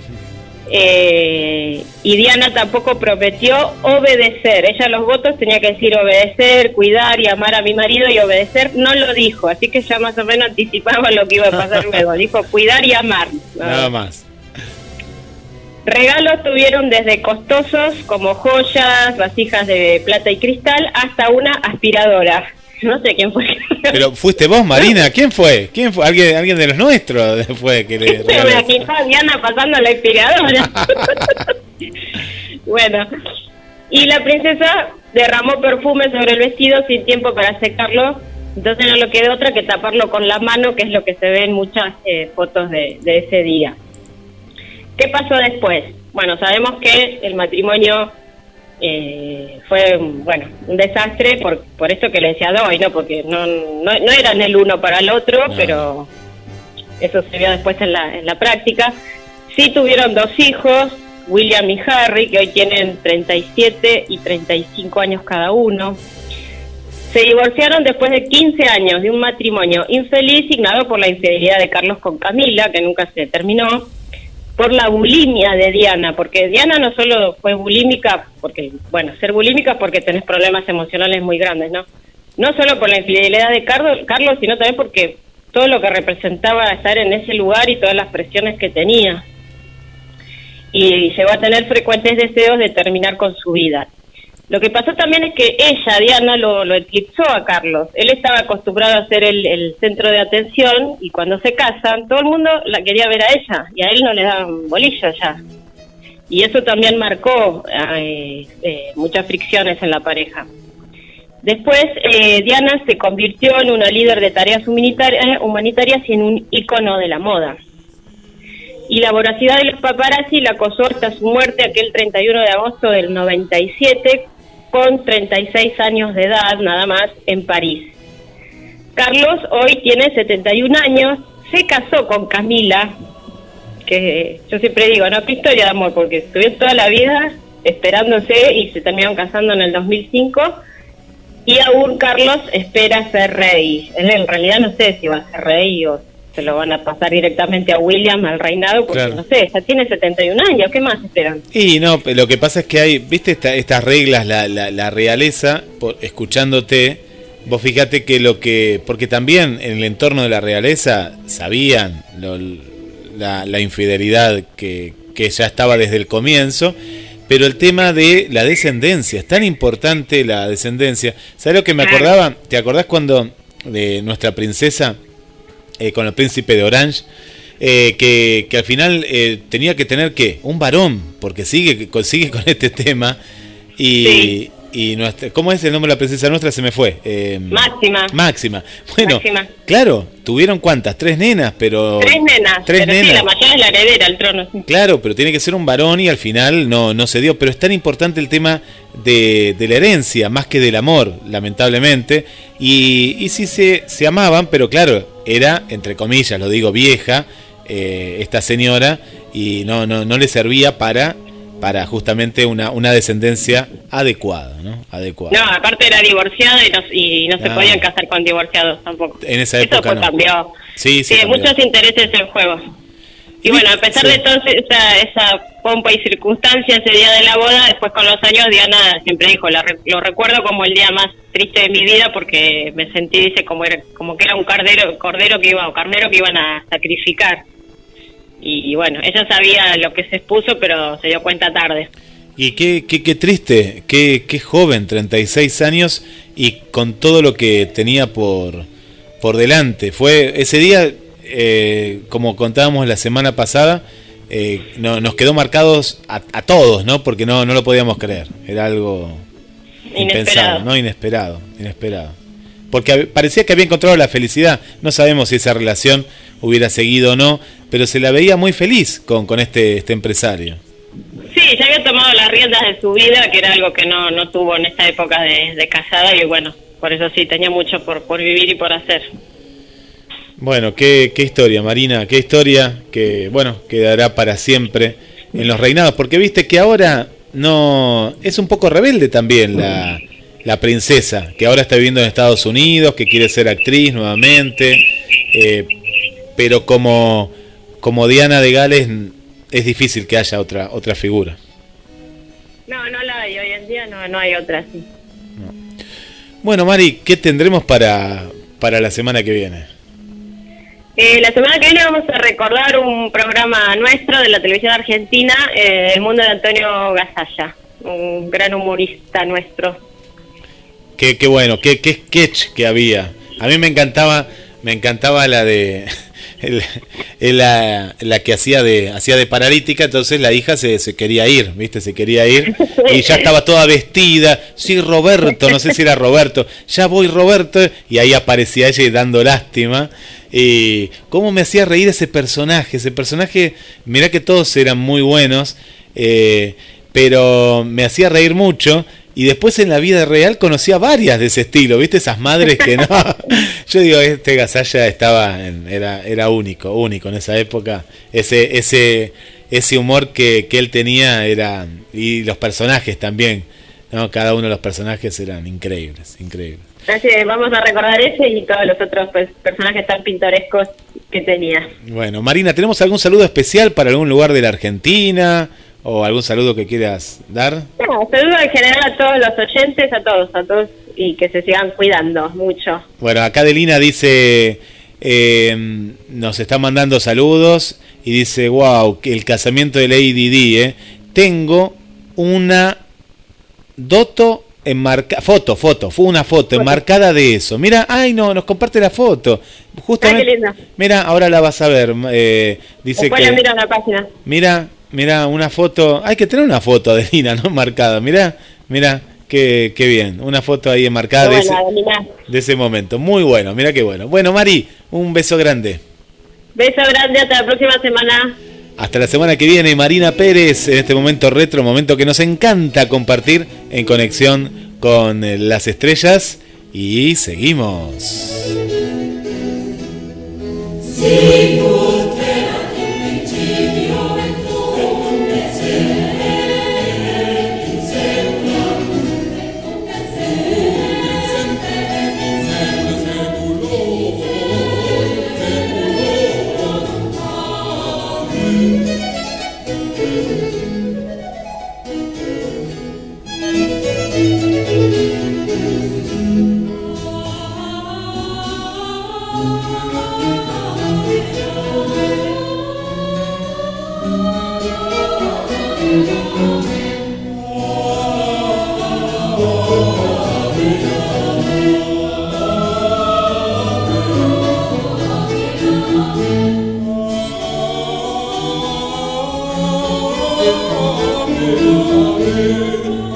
Eh, y Diana tampoco prometió obedecer. Ella los votos tenía que decir obedecer, cuidar y amar a mi marido y obedecer. No lo dijo, así que ya más o menos anticipaba lo que iba a pasar luego. Dijo cuidar y amar. Nada más. Regalos tuvieron desde costosos como joyas, vasijas de plata y cristal, hasta una aspiradora. No sé quién fue. Pero fuiste vos, Marina. ¿Quién fue? ¿Quién fue? ¿Alguien, alguien de los nuestros fue que le Me imaginó a Diana pasando la aspiradora. bueno, y la princesa derramó perfume sobre el vestido sin tiempo para secarlo, entonces no le quedó otra que taparlo con la mano, que es lo que se ve en muchas eh, fotos de, de ese día. ¿Qué pasó después? Bueno, sabemos que el matrimonio eh, fue, bueno, un desastre por, por eso que le decía doy, ¿no? Porque no, no, no eran el uno para el otro, No. pero eso se vio después en la, en la práctica. Sí tuvieron dos hijos, William y Harry, que hoy tienen 37 y 35 años cada uno. Se divorciaron después de 15 años de un matrimonio infeliz signado por la infidelidad de Carlos con Camila, que nunca se terminó, por la bulimia de Diana, porque Diana no solo fue bulímica, porque, bueno, ser bulímica porque tenés problemas emocionales muy grandes, ¿no? No solo por la infidelidad de Carlos, sino también porque todo lo que representaba estar en ese lugar y todas las presiones que tenía. Y llegó a tener frecuentes deseos de terminar con su vida. Lo que pasó también es que ella, Diana, lo, lo eclipsó a Carlos. Él estaba acostumbrado a ser el, centro de atención y cuando se casan, todo el mundo la quería ver a ella y a él no le daban bolilla ya. Y eso también marcó eh, eh, muchas fricciones en la pareja. Después, eh, Diana se convirtió en una líder de tareas humanitarias, humanitarias y en un ícono de la moda. Y la voracidad de los paparazzi la acosó hasta su muerte aquel 31 de agosto del 97, con 36 años de edad, nada más, en París. Carlos hoy tiene 71 años, se casó con Camila, que yo siempre digo, no, qué historia de amor, porque estuvieron toda la vida esperándose y se terminaron casando en el 2005. Y aún Carlos espera ser rey. En realidad no sé si va a ser rey o se lo van a pasar directamente a William al reinado, porque Claro. no sé, ya tiene 71 años, ¿qué más esperan? Y no, lo que pasa es que hay, viste esta- estas reglas, la, la, la realeza, por- escuchándote, vos fíjate que lo que, porque también en el entorno de la realeza sabían lo- la, la infidelidad que, que ya estaba desde el comienzo, pero el tema de la descendencia, es tan importante la descendencia. ¿Sabes lo que me acordaba? ¿Te acordás cuando de nuestra princesa eh, con el príncipe de Orange, eh, que, que al final eh, tenía que tener que un varón, porque sigue, sigue con este tema. Y, y nuestra, ¿cómo es el nombre de la princesa nuestra? Se me fue. Eh, Máxima. Máxima. Bueno, Máxima. claro, tuvieron cuántas, tres nenas, pero... Tres nenas. Tres pero sí, nenas. la mayor es la heredera al trono. Claro, pero tiene que ser un varón y al final no, no se dio. Pero es tan importante el tema de, de la herencia, más que del amor, lamentablemente. Y, y sí se, se amaban, pero claro, era, entre comillas, lo digo, vieja, eh, esta señora, y no, no, no le servía para, para justamente una, una descendencia adecuada, ¿no? Adecuada. No, aparte era divorciada y no, y no se Ah. podían casar con divorciados tampoco. En esa Eso época pues no. cambió. Sí, sí. Sí, cambió. muchos intereses en juego. Y bueno, a pesar Sí. de toda esa, esa pompa y circunstancia ese día de la boda, después con los años Diana siempre dijo, la lo recuerdo como el día más triste de mi vida porque me sentí, dice, como era, como que era un cordero, cordero que iba, o carnero que iban a sacrificar. Y, bueno, ella sabía lo que se expuso, pero se dio cuenta tarde. Y qué, qué, qué triste, qué, qué joven, 36 años y con todo lo que tenía por, por delante. Fue ese día, eh, como contábamos la semana pasada, eh, no- nos quedó marcados a, a todos, ¿no? Porque no, no lo podíamos creer. Era algo impensado, Inesperado. ¿no? Inesperado, inesperado. Porque parecía que había encontrado la felicidad. No sabemos si esa relación hubiera seguido o no, pero se la veía muy feliz con, con este, este empresario. Sí, ya había tomado las riendas de su vida, que era algo que no, no tuvo en esta época de, de casada, y bueno, por eso sí, tenía mucho por, por vivir y por hacer. Bueno, qué, qué historia, Marina, qué historia que, bueno, quedará para siempre en los reinados, porque viste que ahora no es un poco rebelde también la, la princesa, que ahora está viviendo en Estados Unidos, que quiere ser actriz nuevamente, eh, pero como, como Diana de Gales es difícil que haya otra, otra figura. No, no la hay, hoy en día no, no hay otra así. Bueno, Mari, ¿qué tendremos para, para la semana que viene? Eh, la semana que viene vamos a recordar un programa nuestro de la televisión argentina, eh, El Mundo de Antonio Gasalla, un gran humorista nuestro. Qué, qué bueno, qué, qué sketch que había. A mí me encantaba, me encantaba la de la, la que hacía de hacía de paralítica, entonces la hija se, se quería ir, ¿viste? Se quería ir y ya estaba toda vestida. Sí, Roberto, no sé si era Roberto. Ya voy Roberto y ahí aparecía ella dando lástima. Y cómo me hacía reír ese personaje, ese personaje, mirá que todos eran muy buenos, eh, pero me hacía reír mucho y después en la vida real conocía varias de ese estilo, ¿viste? Esas madres que no. Yo digo, este Gasalla estaba en- era era único, único en esa época. Ese ese ese humor que, que él tenía era y los personajes también, ¿no? Cada uno de los personajes eran increíbles, increíbles. Así que vamos a recordar ese y todos los otros pues, personajes tan pintorescos que tenía. Bueno, Marina, ¿tenemos algún saludo especial para algún lugar de la Argentina o algún saludo que quieras dar? No, saludo en general a todos los oyentes, a todos, a todos, y que se sigan cuidando mucho. Bueno, acá Delina dice, eh, nos está mandando saludos y dice, wow, el casamiento de Lady Di, eh. Tengo una doto enmarcada, foto, foto, fue una foto enmarcada de eso. Mira, ay no, nos comparte la foto. Justamente, mira, ahora la vas a ver. eh, dice Después que, le miro la página. Mira, mira, una foto. Hay que tener una foto de Lina, ¿no? Marcada. Mira, mira, qué, qué bien. Una foto ahí enmarcada de, ese, Adelina, de ese momento. Muy bueno, mira qué bueno. Bueno, Mari, un beso grande. beso grande, hasta la próxima semana. Hasta la semana que viene, Marina Pérez, en este momento retro, momento que nos encanta compartir en conexión con eh, las estrellas. Y seguimos. Thank Amen, Amen,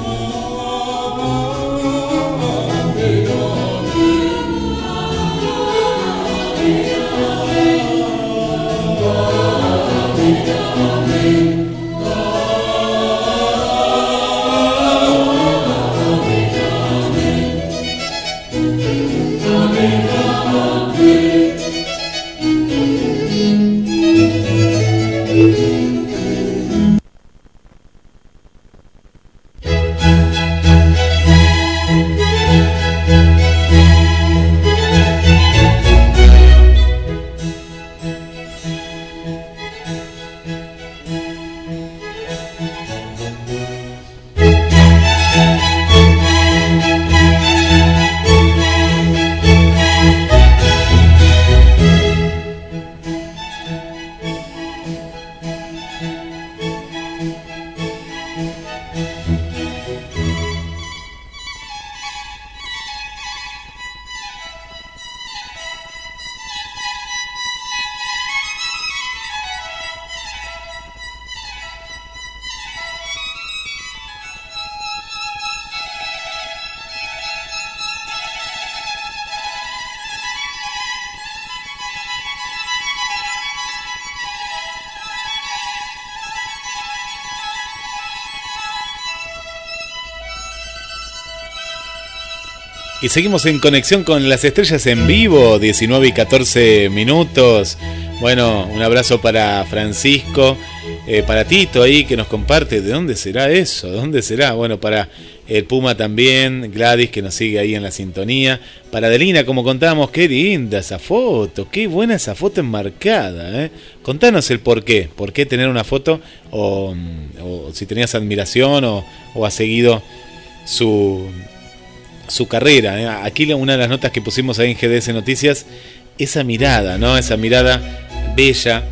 Y seguimos en conexión con las estrellas en vivo, 19 y 14 minutos. Bueno, un abrazo para Francisco, eh, para Tito ahí que nos comparte. ¿De dónde será eso? ¿De dónde será? Bueno, para el Puma también, Gladys que nos sigue ahí en la sintonía. Para Adelina, como contábamos, qué linda esa foto, qué buena esa foto enmarcada. ¿eh? Contanos el por qué, por qué tener una foto o, o si tenías admiración o, o has seguido su, su carrera. ¿eh? Aquí una de las notas que pusimos ahí en GDS Noticias, esa mirada, ¿no? Esa mirada bella.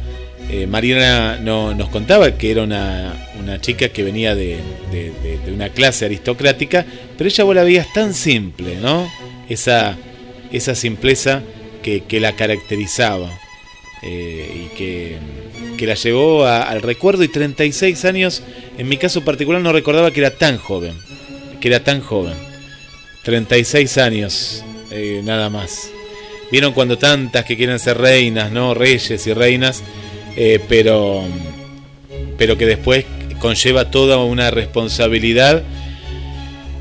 Eh, Mariana no, nos contaba que era una, una chica que venía de, de- una clase aristocrática, pero ella vos la veías tan simple, ¿no? Esa, esa simpleza que, que la caracterizaba eh, y que, que la llevó al recuerdo y 36 años, en mi caso particular no recordaba que era tan joven, que era tan joven. 36 años, eh, nada más. Vieron cuando tantas que quieren ser reinas, ¿no? Reyes y reinas, eh, pero, pero que después conlleva toda una responsabilidad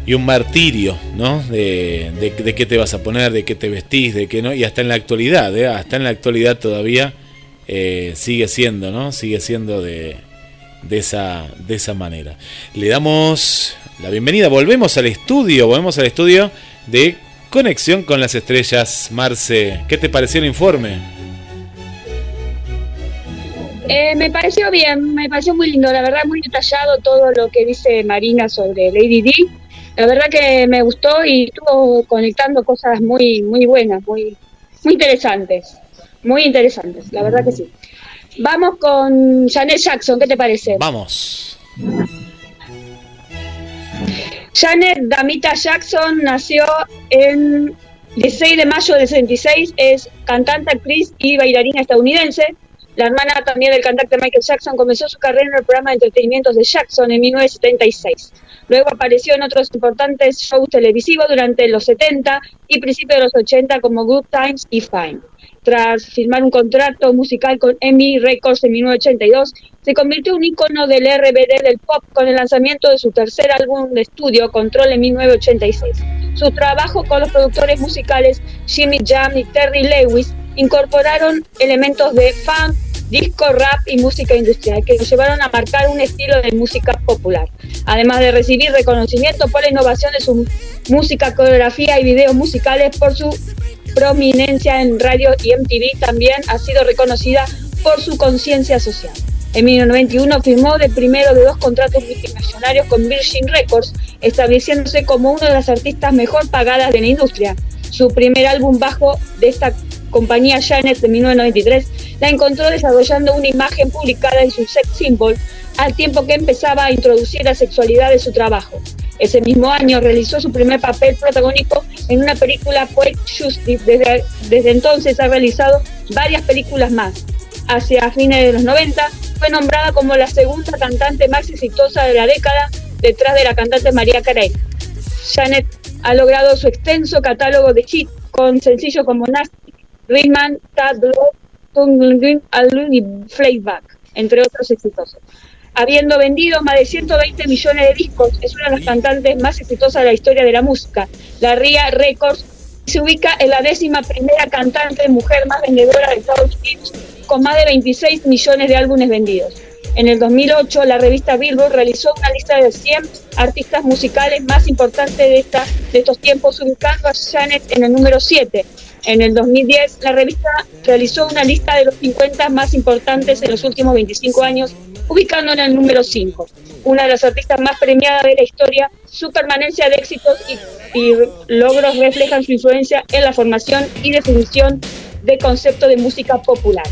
y un martirio, ¿no? De, de, de qué te vas a poner, de qué te vestís, de qué no. Y hasta en la actualidad, ¿eh? Hasta en la actualidad todavía sigue siendo, ¿no? Sigue siendo de, de, esa, de esa manera. Le damos la bienvenida, volvemos al estudio, volvemos al estudio de Conexión con las Estrellas. Marce, ¿qué te pareció el informe? Eh, me pareció bien, me pareció muy lindo, la verdad muy detallado todo lo que dice Marina sobre Lady D. La verdad que me gustó y estuvo conectando cosas muy muy buenas, muy muy interesantes, muy interesantes, la verdad que sí. Vamos con Janet Jackson, ¿qué te parece? Vamos. Janet Damita Jackson nació en 16 de mayo del 66, es cantante, actriz y bailarina estadounidense. La hermana también del cantante Michael Jackson comenzó su carrera en el programa de entretenimientos de Jackson en 1976. Luego apareció en otros importantes shows televisivos durante los 70 y principios de los 80 como Good Times y Fine. Tras firmar un contrato musical con EMI Records en 1982, se convirtió en un icono del RBD del pop con el lanzamiento de su tercer álbum de estudio, Control, en 1986. Su trabajo con los productores musicales Jimmy Jam y Terry Lewis incorporaron elementos de funk, disco, rap y música industrial que lo llevaron a marcar un estilo de música popular. Además de recibir reconocimiento por la innovación de su música, coreografía y videos musicales por su prominencia en radio y MTV, también ha sido reconocida por su conciencia social. En 1991 firmó el primero de dos contratos multimillonarios con Virgin Records, estableciéndose como una de las artistas mejor pagadas de la industria. Su primer álbum bajo de esta compañía Janet de 1993 la encontró desarrollando una imagen publicada en su sex symbol al tiempo que empezaba a introducir la sexualidad de su trabajo. Ese mismo año realizó su primer papel protagónico en una película Poet Justice. Desde, entonces ha realizado varias películas más. Hacia fines de los 90 fue nombrada como la segunda cantante más exitosa de la década, detrás de la cantante María Carey. Janet ha logrado su extenso catálogo de hits con sencillos como Nasty, Rhythm, Tad Love, Tung Alun y Flayback, entre otros exitosos. Habiendo vendido más de 120 millones de discos, es una de las cantantes más exitosas de la historia de la música. La RIA Records se ubica en la décima primera cantante mujer más vendedora de Estados Unidos, con más de 26 millones de álbumes vendidos. En el 2008, la revista Billboard realizó una lista de 100 artistas musicales más importantes de, esta, de estos tiempos, ubicando a Janet en el número 7. En el 2010, la revista realizó una lista de los 50 más importantes en los últimos 25 años, ubicándola en el número 5. Una de las artistas más premiadas de la historia, su permanencia de éxitos y, y logros reflejan su influencia en la formación y definición de concepto de música popular.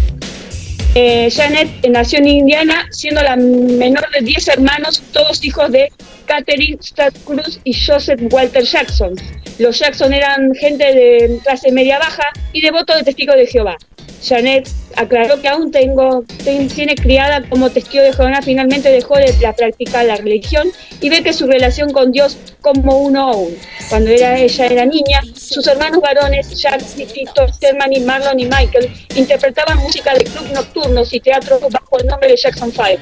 Eh, Janet nació en Indiana, siendo la menor de 10 hermanos, todos hijos de Catherine Stott Cruz y Joseph Walter Jackson. Los Jackson eran gente de clase media baja y devotos de testigos de Jehová. Janet aclaró que aún tengo, ten- tiene criada como testigo de Jehová, finalmente dejó de practicar la religión y ve que su relación con Dios como uno a uno. Cuando ella era niña, sus hermanos varones, Jack, Tito, Sherman y Marlon y Michael, interpretaban música de club nocturnos y teatro bajo el nombre de Jackson Five.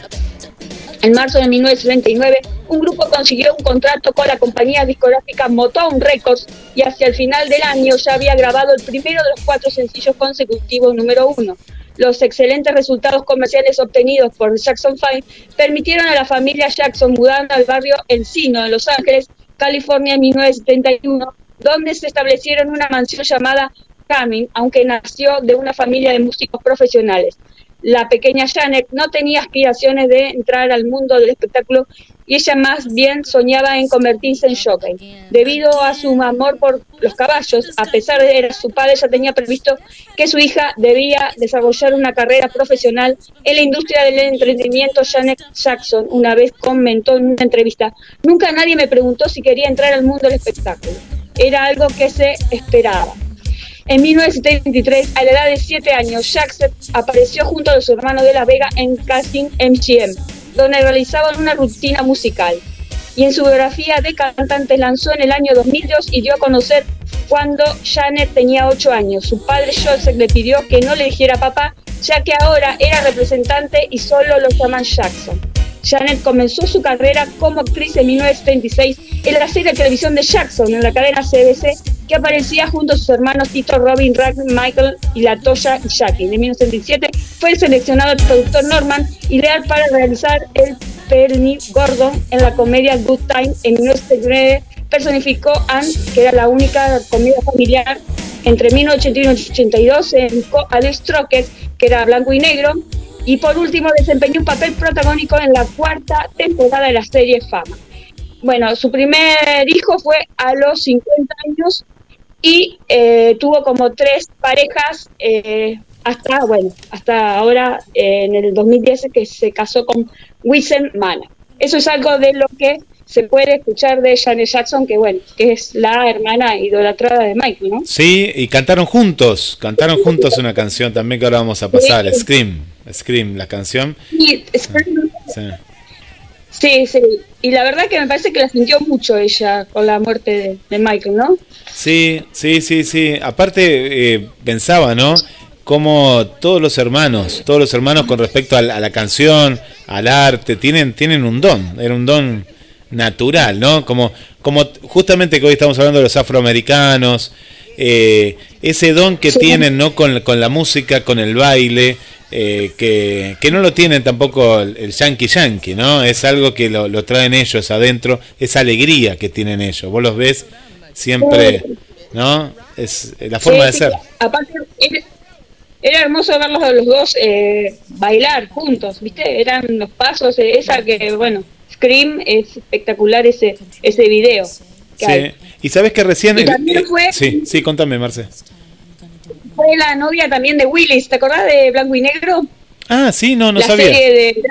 En marzo de 1979, un grupo consiguió un contrato con la compañía discográfica Motown Records y hacia el final del año ya había grabado el primero de los cuatro sencillos consecutivos número uno. Los excelentes resultados comerciales obtenidos por Jackson 5 permitieron a la familia Jackson mudar al barrio Encino de Los Ángeles, California en 1971, donde se establecieron una mansión llamada Cumming, aunque nació de una familia de músicos profesionales. La pequeña Janet no tenía aspiraciones de entrar al mundo del espectáculo y ella más bien soñaba en convertirse en jockey. Debido a su amor por los caballos, a pesar de era su padre, ya tenía previsto que su hija debía desarrollar una carrera profesional en la industria del entretenimiento. Janet Jackson una vez comentó en una entrevista, nunca nadie me preguntó si quería entrar al mundo del espectáculo. Era algo que se esperaba. En 1973, a la edad de 7 años, Jackson apareció junto a su hermano de La Vega en Casting MGM, donde realizaban una rutina musical. Y en su biografía de cantante lanzó en el año 2002 y dio a conocer cuando Janet tenía 8 años. Su padre Joseph le pidió que no le dijera papá, ya que ahora era representante y solo lo llaman Jackson. Janet comenzó su carrera como actriz en 1976 en la serie de televisión de Jackson en la cadena CBC, que aparecía junto a sus hermanos Tito, Robin, Rack, Michael y la Toya y Jackie. En 1977 fue seleccionado el productor Norman ideal para realizar el Penny Gordon en la comedia Good Time. En 1979 personificó Anne, que era la única comedia familiar. Entre 1981 y 1982 se dedicó a que era blanco y negro, y por último desempeñó un papel protagónico en la cuarta temporada de la serie Fama. Bueno, su primer hijo fue a los 50 años y eh, tuvo como tres parejas eh, hasta, bueno, hasta ahora eh, en el 2010 que se casó con Wissen Mana. Eso es algo de lo que se puede escuchar de Janet Jackson, que bueno, que es la hermana idolatrada de Michael, ¿no? Sí, y cantaron juntos, cantaron juntos una canción también que ahora vamos a pasar, Sí. Scream, Scream, la canción. Y es- Sí. Sí, sí. Y la verdad que me parece que la sintió mucho ella con la muerte de, de Michael, ¿no? Sí, sí, sí, sí. Aparte, eh, pensaba, ¿no? Como todos los hermanos, todos los hermanos con respecto a la, a la canción, al arte, tienen, tienen un don, era un don natural, ¿no? Como, como justamente que hoy estamos hablando de los afroamericanos, eh, ese don que Sí. tienen, ¿no? Con, con la música, con el baile, eh, que, que no lo tienen tampoco el, el yankee yankee, ¿no? Es algo que lo, lo traen ellos adentro, esa alegría que tienen ellos. Vos los ves siempre, ¿no? Es la forma Sí, de sí. ser. Aparte, era, era hermoso verlos a los dos eh, bailar juntos, ¿viste? Eran los pasos, eh, esa que, bueno, Scream es espectacular ese ese video. que hay. Sí. Y sabes que recién... Y también fue- Sí, sí, contame, Marce. Fue la novia también de Willis, ¿te acordás de Blanco y Negro? Ah, sí, no, no la sabía. serie de...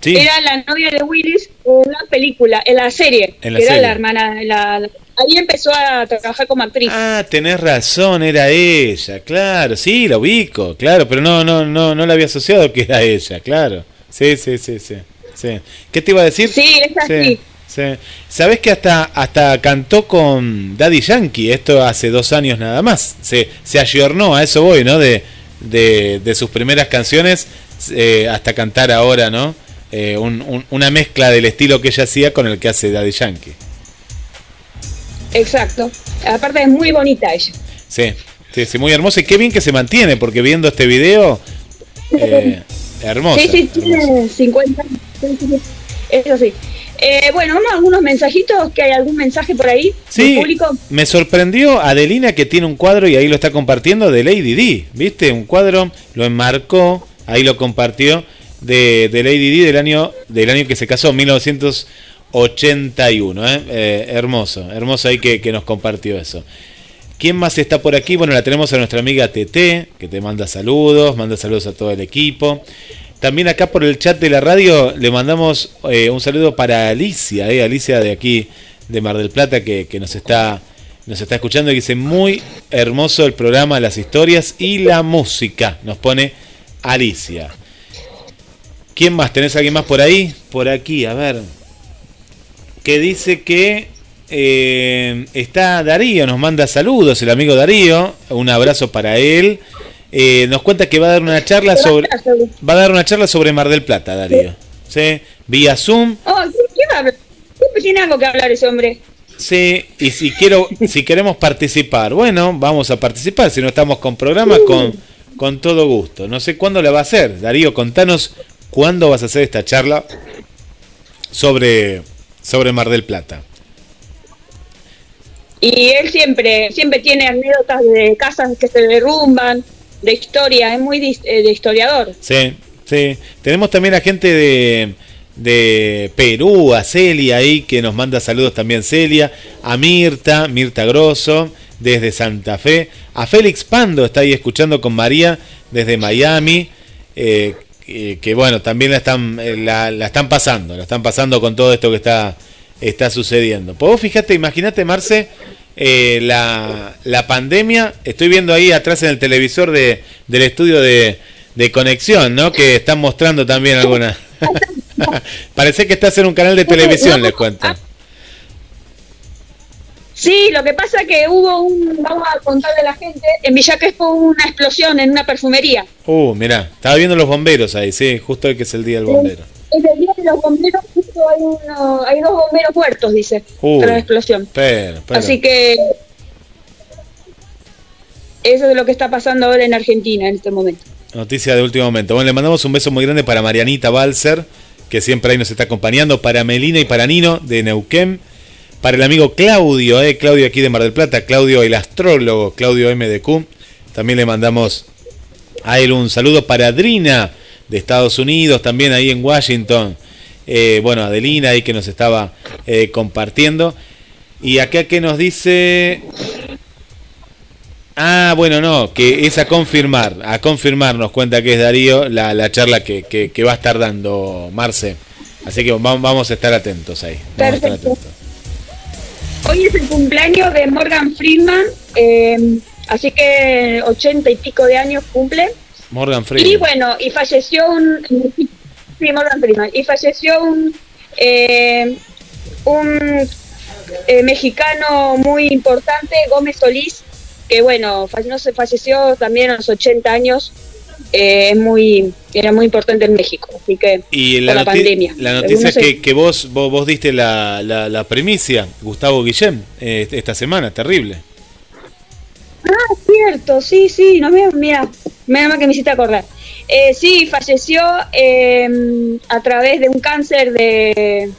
Sí. Era la novia de Willis en la película, en la serie, En la que era serie. la hermana, la, la ahí empezó a trabajar como actriz. Ah, tenés razón, era ella, claro, sí, la ubico, claro, pero no, no, no, no la había asociado que era ella, claro. Sí, sí, sí, sí. Sí. ¿Qué te iba a decir? Sí, es así. Sí, sí. Sabés que hasta, hasta cantó con Daddy Yankee, esto hace dos años nada más. Se, se ayornó, a eso voy, ¿no? De, de, de sus primeras canciones eh, hasta cantar ahora, ¿no? Eh, un- un- una mezcla del estilo que ella hacía con el que hace Daddy Yankee. Exacto. Aparte es muy bonita ella. Sí, sí, sí, muy hermosa y qué bien que se mantiene, porque viendo este video, eh, hermosa. sí, sí, tiene 50 años. Sí, sí, sí. Eso sí. Eh, bueno, vamos a algunos mensajitos, que hay algún mensaje por ahí Sí, del público. me sorprendió Adelina que tiene un cuadro y ahí lo está compartiendo de Lady D, ¿viste? Un cuadro, lo enmarcó, ahí lo compartió de, de Lady D del año del año que se casó, 1981, ¿eh? Eh, hermoso, hermoso ahí que, que nos compartió eso. ¿Quién más está por aquí? Bueno, la tenemos a nuestra amiga TT, que te manda saludos, manda saludos a todo el equipo. También acá por el chat de la radio le mandamos eh, un saludo para Alicia, eh, Alicia de aquí, de Mar del Plata, que, que nos está nos está escuchando y dice muy hermoso el programa, las historias y la música. Nos pone Alicia. ¿Quién más? ¿Tenés alguien más por ahí? Por aquí, a ver. Que dice que eh, está Darío, nos manda saludos, el amigo Darío. Un abrazo para él. Eh, nos cuenta que va a dar una charla sobre va a dar una charla sobre Mar del Plata, Darío. ¿Sí? Vía Zoom. Oh, ¿qué, va a hablar? Tiene algo que hablar ese hombre. Sí, y si quiero, si queremos participar, bueno, vamos a participar. Si no estamos con programa, con, con todo gusto. No sé cuándo la va a hacer. Darío, contanos cuándo vas a hacer esta charla sobre, sobre Mar del Plata. Y él siempre, siempre tiene anécdotas de casas que se derrumban, de historia, es muy eh, de historiador. Sí, sí. Tenemos también a gente de, de Perú, a Celia ahí, que nos manda saludos también Celia, a Mirta, Mirta Grosso, desde Santa Fe, a Félix Pando está ahí escuchando con María desde Miami, eh, que, que bueno, también la están, eh, la, la están pasando, la están pasando con todo esto que está, está sucediendo. Pues vos fíjate, imagínate Marce, eh, la, la pandemia, estoy viendo ahí atrás en el televisor de, del estudio de, de conexión, ¿no? Que están mostrando también alguna. Parece que estás en un canal de televisión, les cuento. Sí, lo que pasa que hubo un, vamos a contarle a la gente, en Villa Crespo hubo una explosión en una perfumería. Uh, mirá, estaba viendo los bomberos ahí, sí, justo hoy que es el día del bombero. Es el día de los bomberos, hay, uno, hay dos bomberos muertos, dice, Uy, tras la explosión. Pero, pero. Así que eso es lo que está pasando ahora en Argentina en este momento. Noticia de último momento. Bueno, le mandamos un beso muy grande para Marianita Balser, que siempre ahí nos está acompañando, para Melina y para Nino de Neuquén, para el amigo Claudio, eh, Claudio aquí de Mar del Plata, Claudio el astrólogo, Claudio MDQ. También le mandamos a él un saludo para Adrina de Estados Unidos, también ahí en Washington. Eh, bueno, Adelina ahí que nos estaba eh, compartiendo. Y acá que nos dice Ah, bueno, no, que es a confirmar, a confirmar nos cuenta que es Darío la, la charla que, que- que va a estar dando Marce. Así que vamos, vamos a estar atentos ahí. Vamos a estar atentos. Hoy es el cumpleaños de Morgan Friedman, eh, así que ochenta y pico de años cumple. Morgan Y Freeman. bueno, y falleció un. Morgan Freeman. Y falleció un. eh, un eh, mexicano muy importante, Gómez Solís, que bueno, falle- no se falleció también a los 80 años. eh, es muy, era muy importante en México, así que Y por la, pandemia. la noticia que, que vos, vos, vos diste la, la, la primicia, Gustavo Guillem, eh, esta semana, terrible. Ah, cierto, sí, sí, no me, mira, menos mal que me hiciste acordar. Eh, sí, falleció eh, a través de un cáncer de,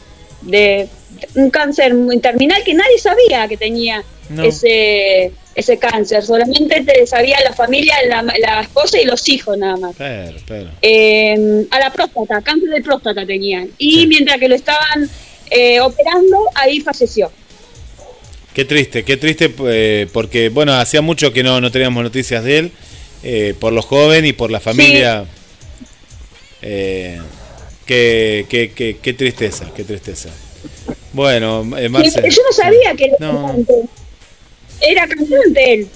de un cáncer terminal que nadie sabía que tenía No. ese ese cáncer, solamente te sabía la familia, la, la esposa y los hijos nada más. Pero, pero. Eh, a la próstata, cáncer de próstata tenían. Y mientras que lo estaban eh, operando, ahí falleció. Qué triste, qué triste, eh, porque bueno, hacía mucho que no, no teníamos noticias de él, eh, por lo joven y por la familia. Eh, qué, qué, qué- qué tristeza, qué tristeza. Bueno, eh, Marce. yo no sabía que era No. cantante. Era cantante él.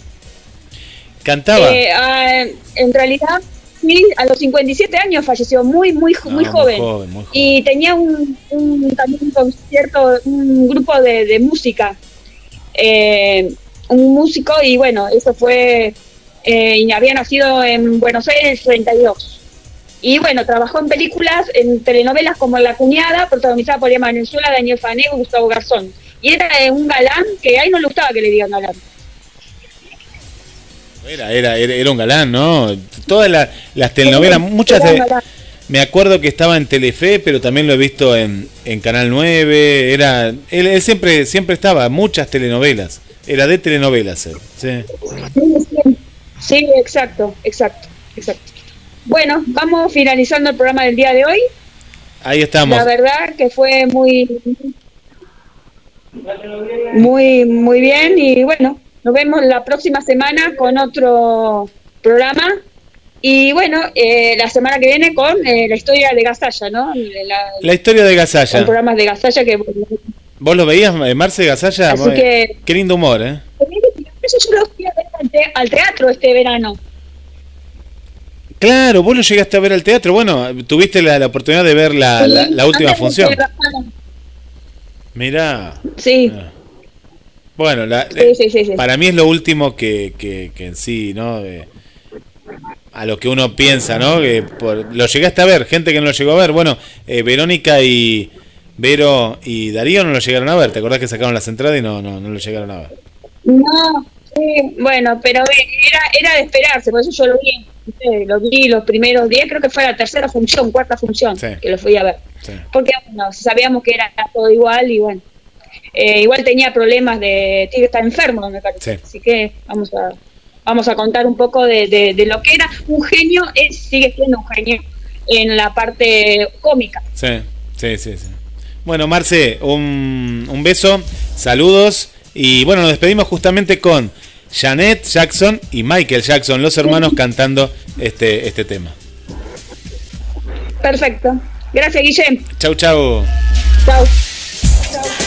Cantaba. Eh, ah, en realidad, sí, a los 57 años falleció, muy, muy, No, muy joven. joven, muy joven. Y tenía un, un- también un concierto, un grupo de, de música. Eh, un músico, y bueno, eso fue. Eh, y había nacido en Buenos Aires en el 32. Y bueno, trabajó en películas, en telenovelas como La Cuñada, protagonizada por Emma Venezuela, Daniel Fanego y Gustavo Garzón. Y era un galán que a él no le gustaba que le digan galán. Era, era, era, era un galán, ¿no? Todas la- las telenovelas, muchas de. Me acuerdo que estaba en Telefe, pero también lo he visto en, en Canal 9. Era, él, él siempre, siempre estaba, muchas telenovelas. Era de telenovelas él. Sí. Sí, exacto, exacto, exacto. Bueno, vamos finalizando el programa del día de hoy. Ahí estamos. La verdad que fue muy, muy, muy bien y bueno, nos vemos la próxima semana con otro programa y bueno, eh, la semana que viene con eh, la historia de Gasalla, ¿no? La- La historia de Gasalla. programas de Gasalla que ¿Vos lo veías, eh, Marce Gasalla? Así que- Qué lindo humor, ¿eh? eso yo lo fui a ver al, te- al teatro este verano. Claro, vos lo llegaste a ver al teatro. Bueno, tuviste la, la oportunidad de ver la, la, la última función. Mirá. Sí. Bueno, la- Sí, eh, sí, para mí es lo último que, que, que en sí, ¿no? De- a lo que uno piensa, ¿no? Que por, lo llegaste a ver, gente que no lo llegó a ver. Bueno, eh, Verónica y Vero y Darío no lo llegaron a ver. ¿Te acordás que sacaron las entradas y no, no, no lo llegaron a ver? No, sí, bueno, pero eh, era, era de esperarse, por eso yo lo vi. Lo vi los primeros días, creo que fue la tercera función, cuarta función, Sí. que lo fui a ver. Sí. Porque bueno, sabíamos que era todo igual y bueno. Eh, igual tenía problemas de. Que estar enfermo, me parece. Sí. Así que vamos a vamos a contar un poco de, de- de lo que era. Un genio, es, sigue siendo un genio en la parte cómica. Sí, sí, sí. sí. Bueno, Marce, un, un beso, saludos y bueno, nos despedimos justamente con Janet Jackson y Michael Jackson, los hermanos cantando este, este tema. Perfecto. Gracias, Guillem. Chau, chau. Chao. Oh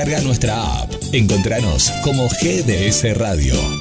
Descarga nuestra app. Encontranos como GDS Radio.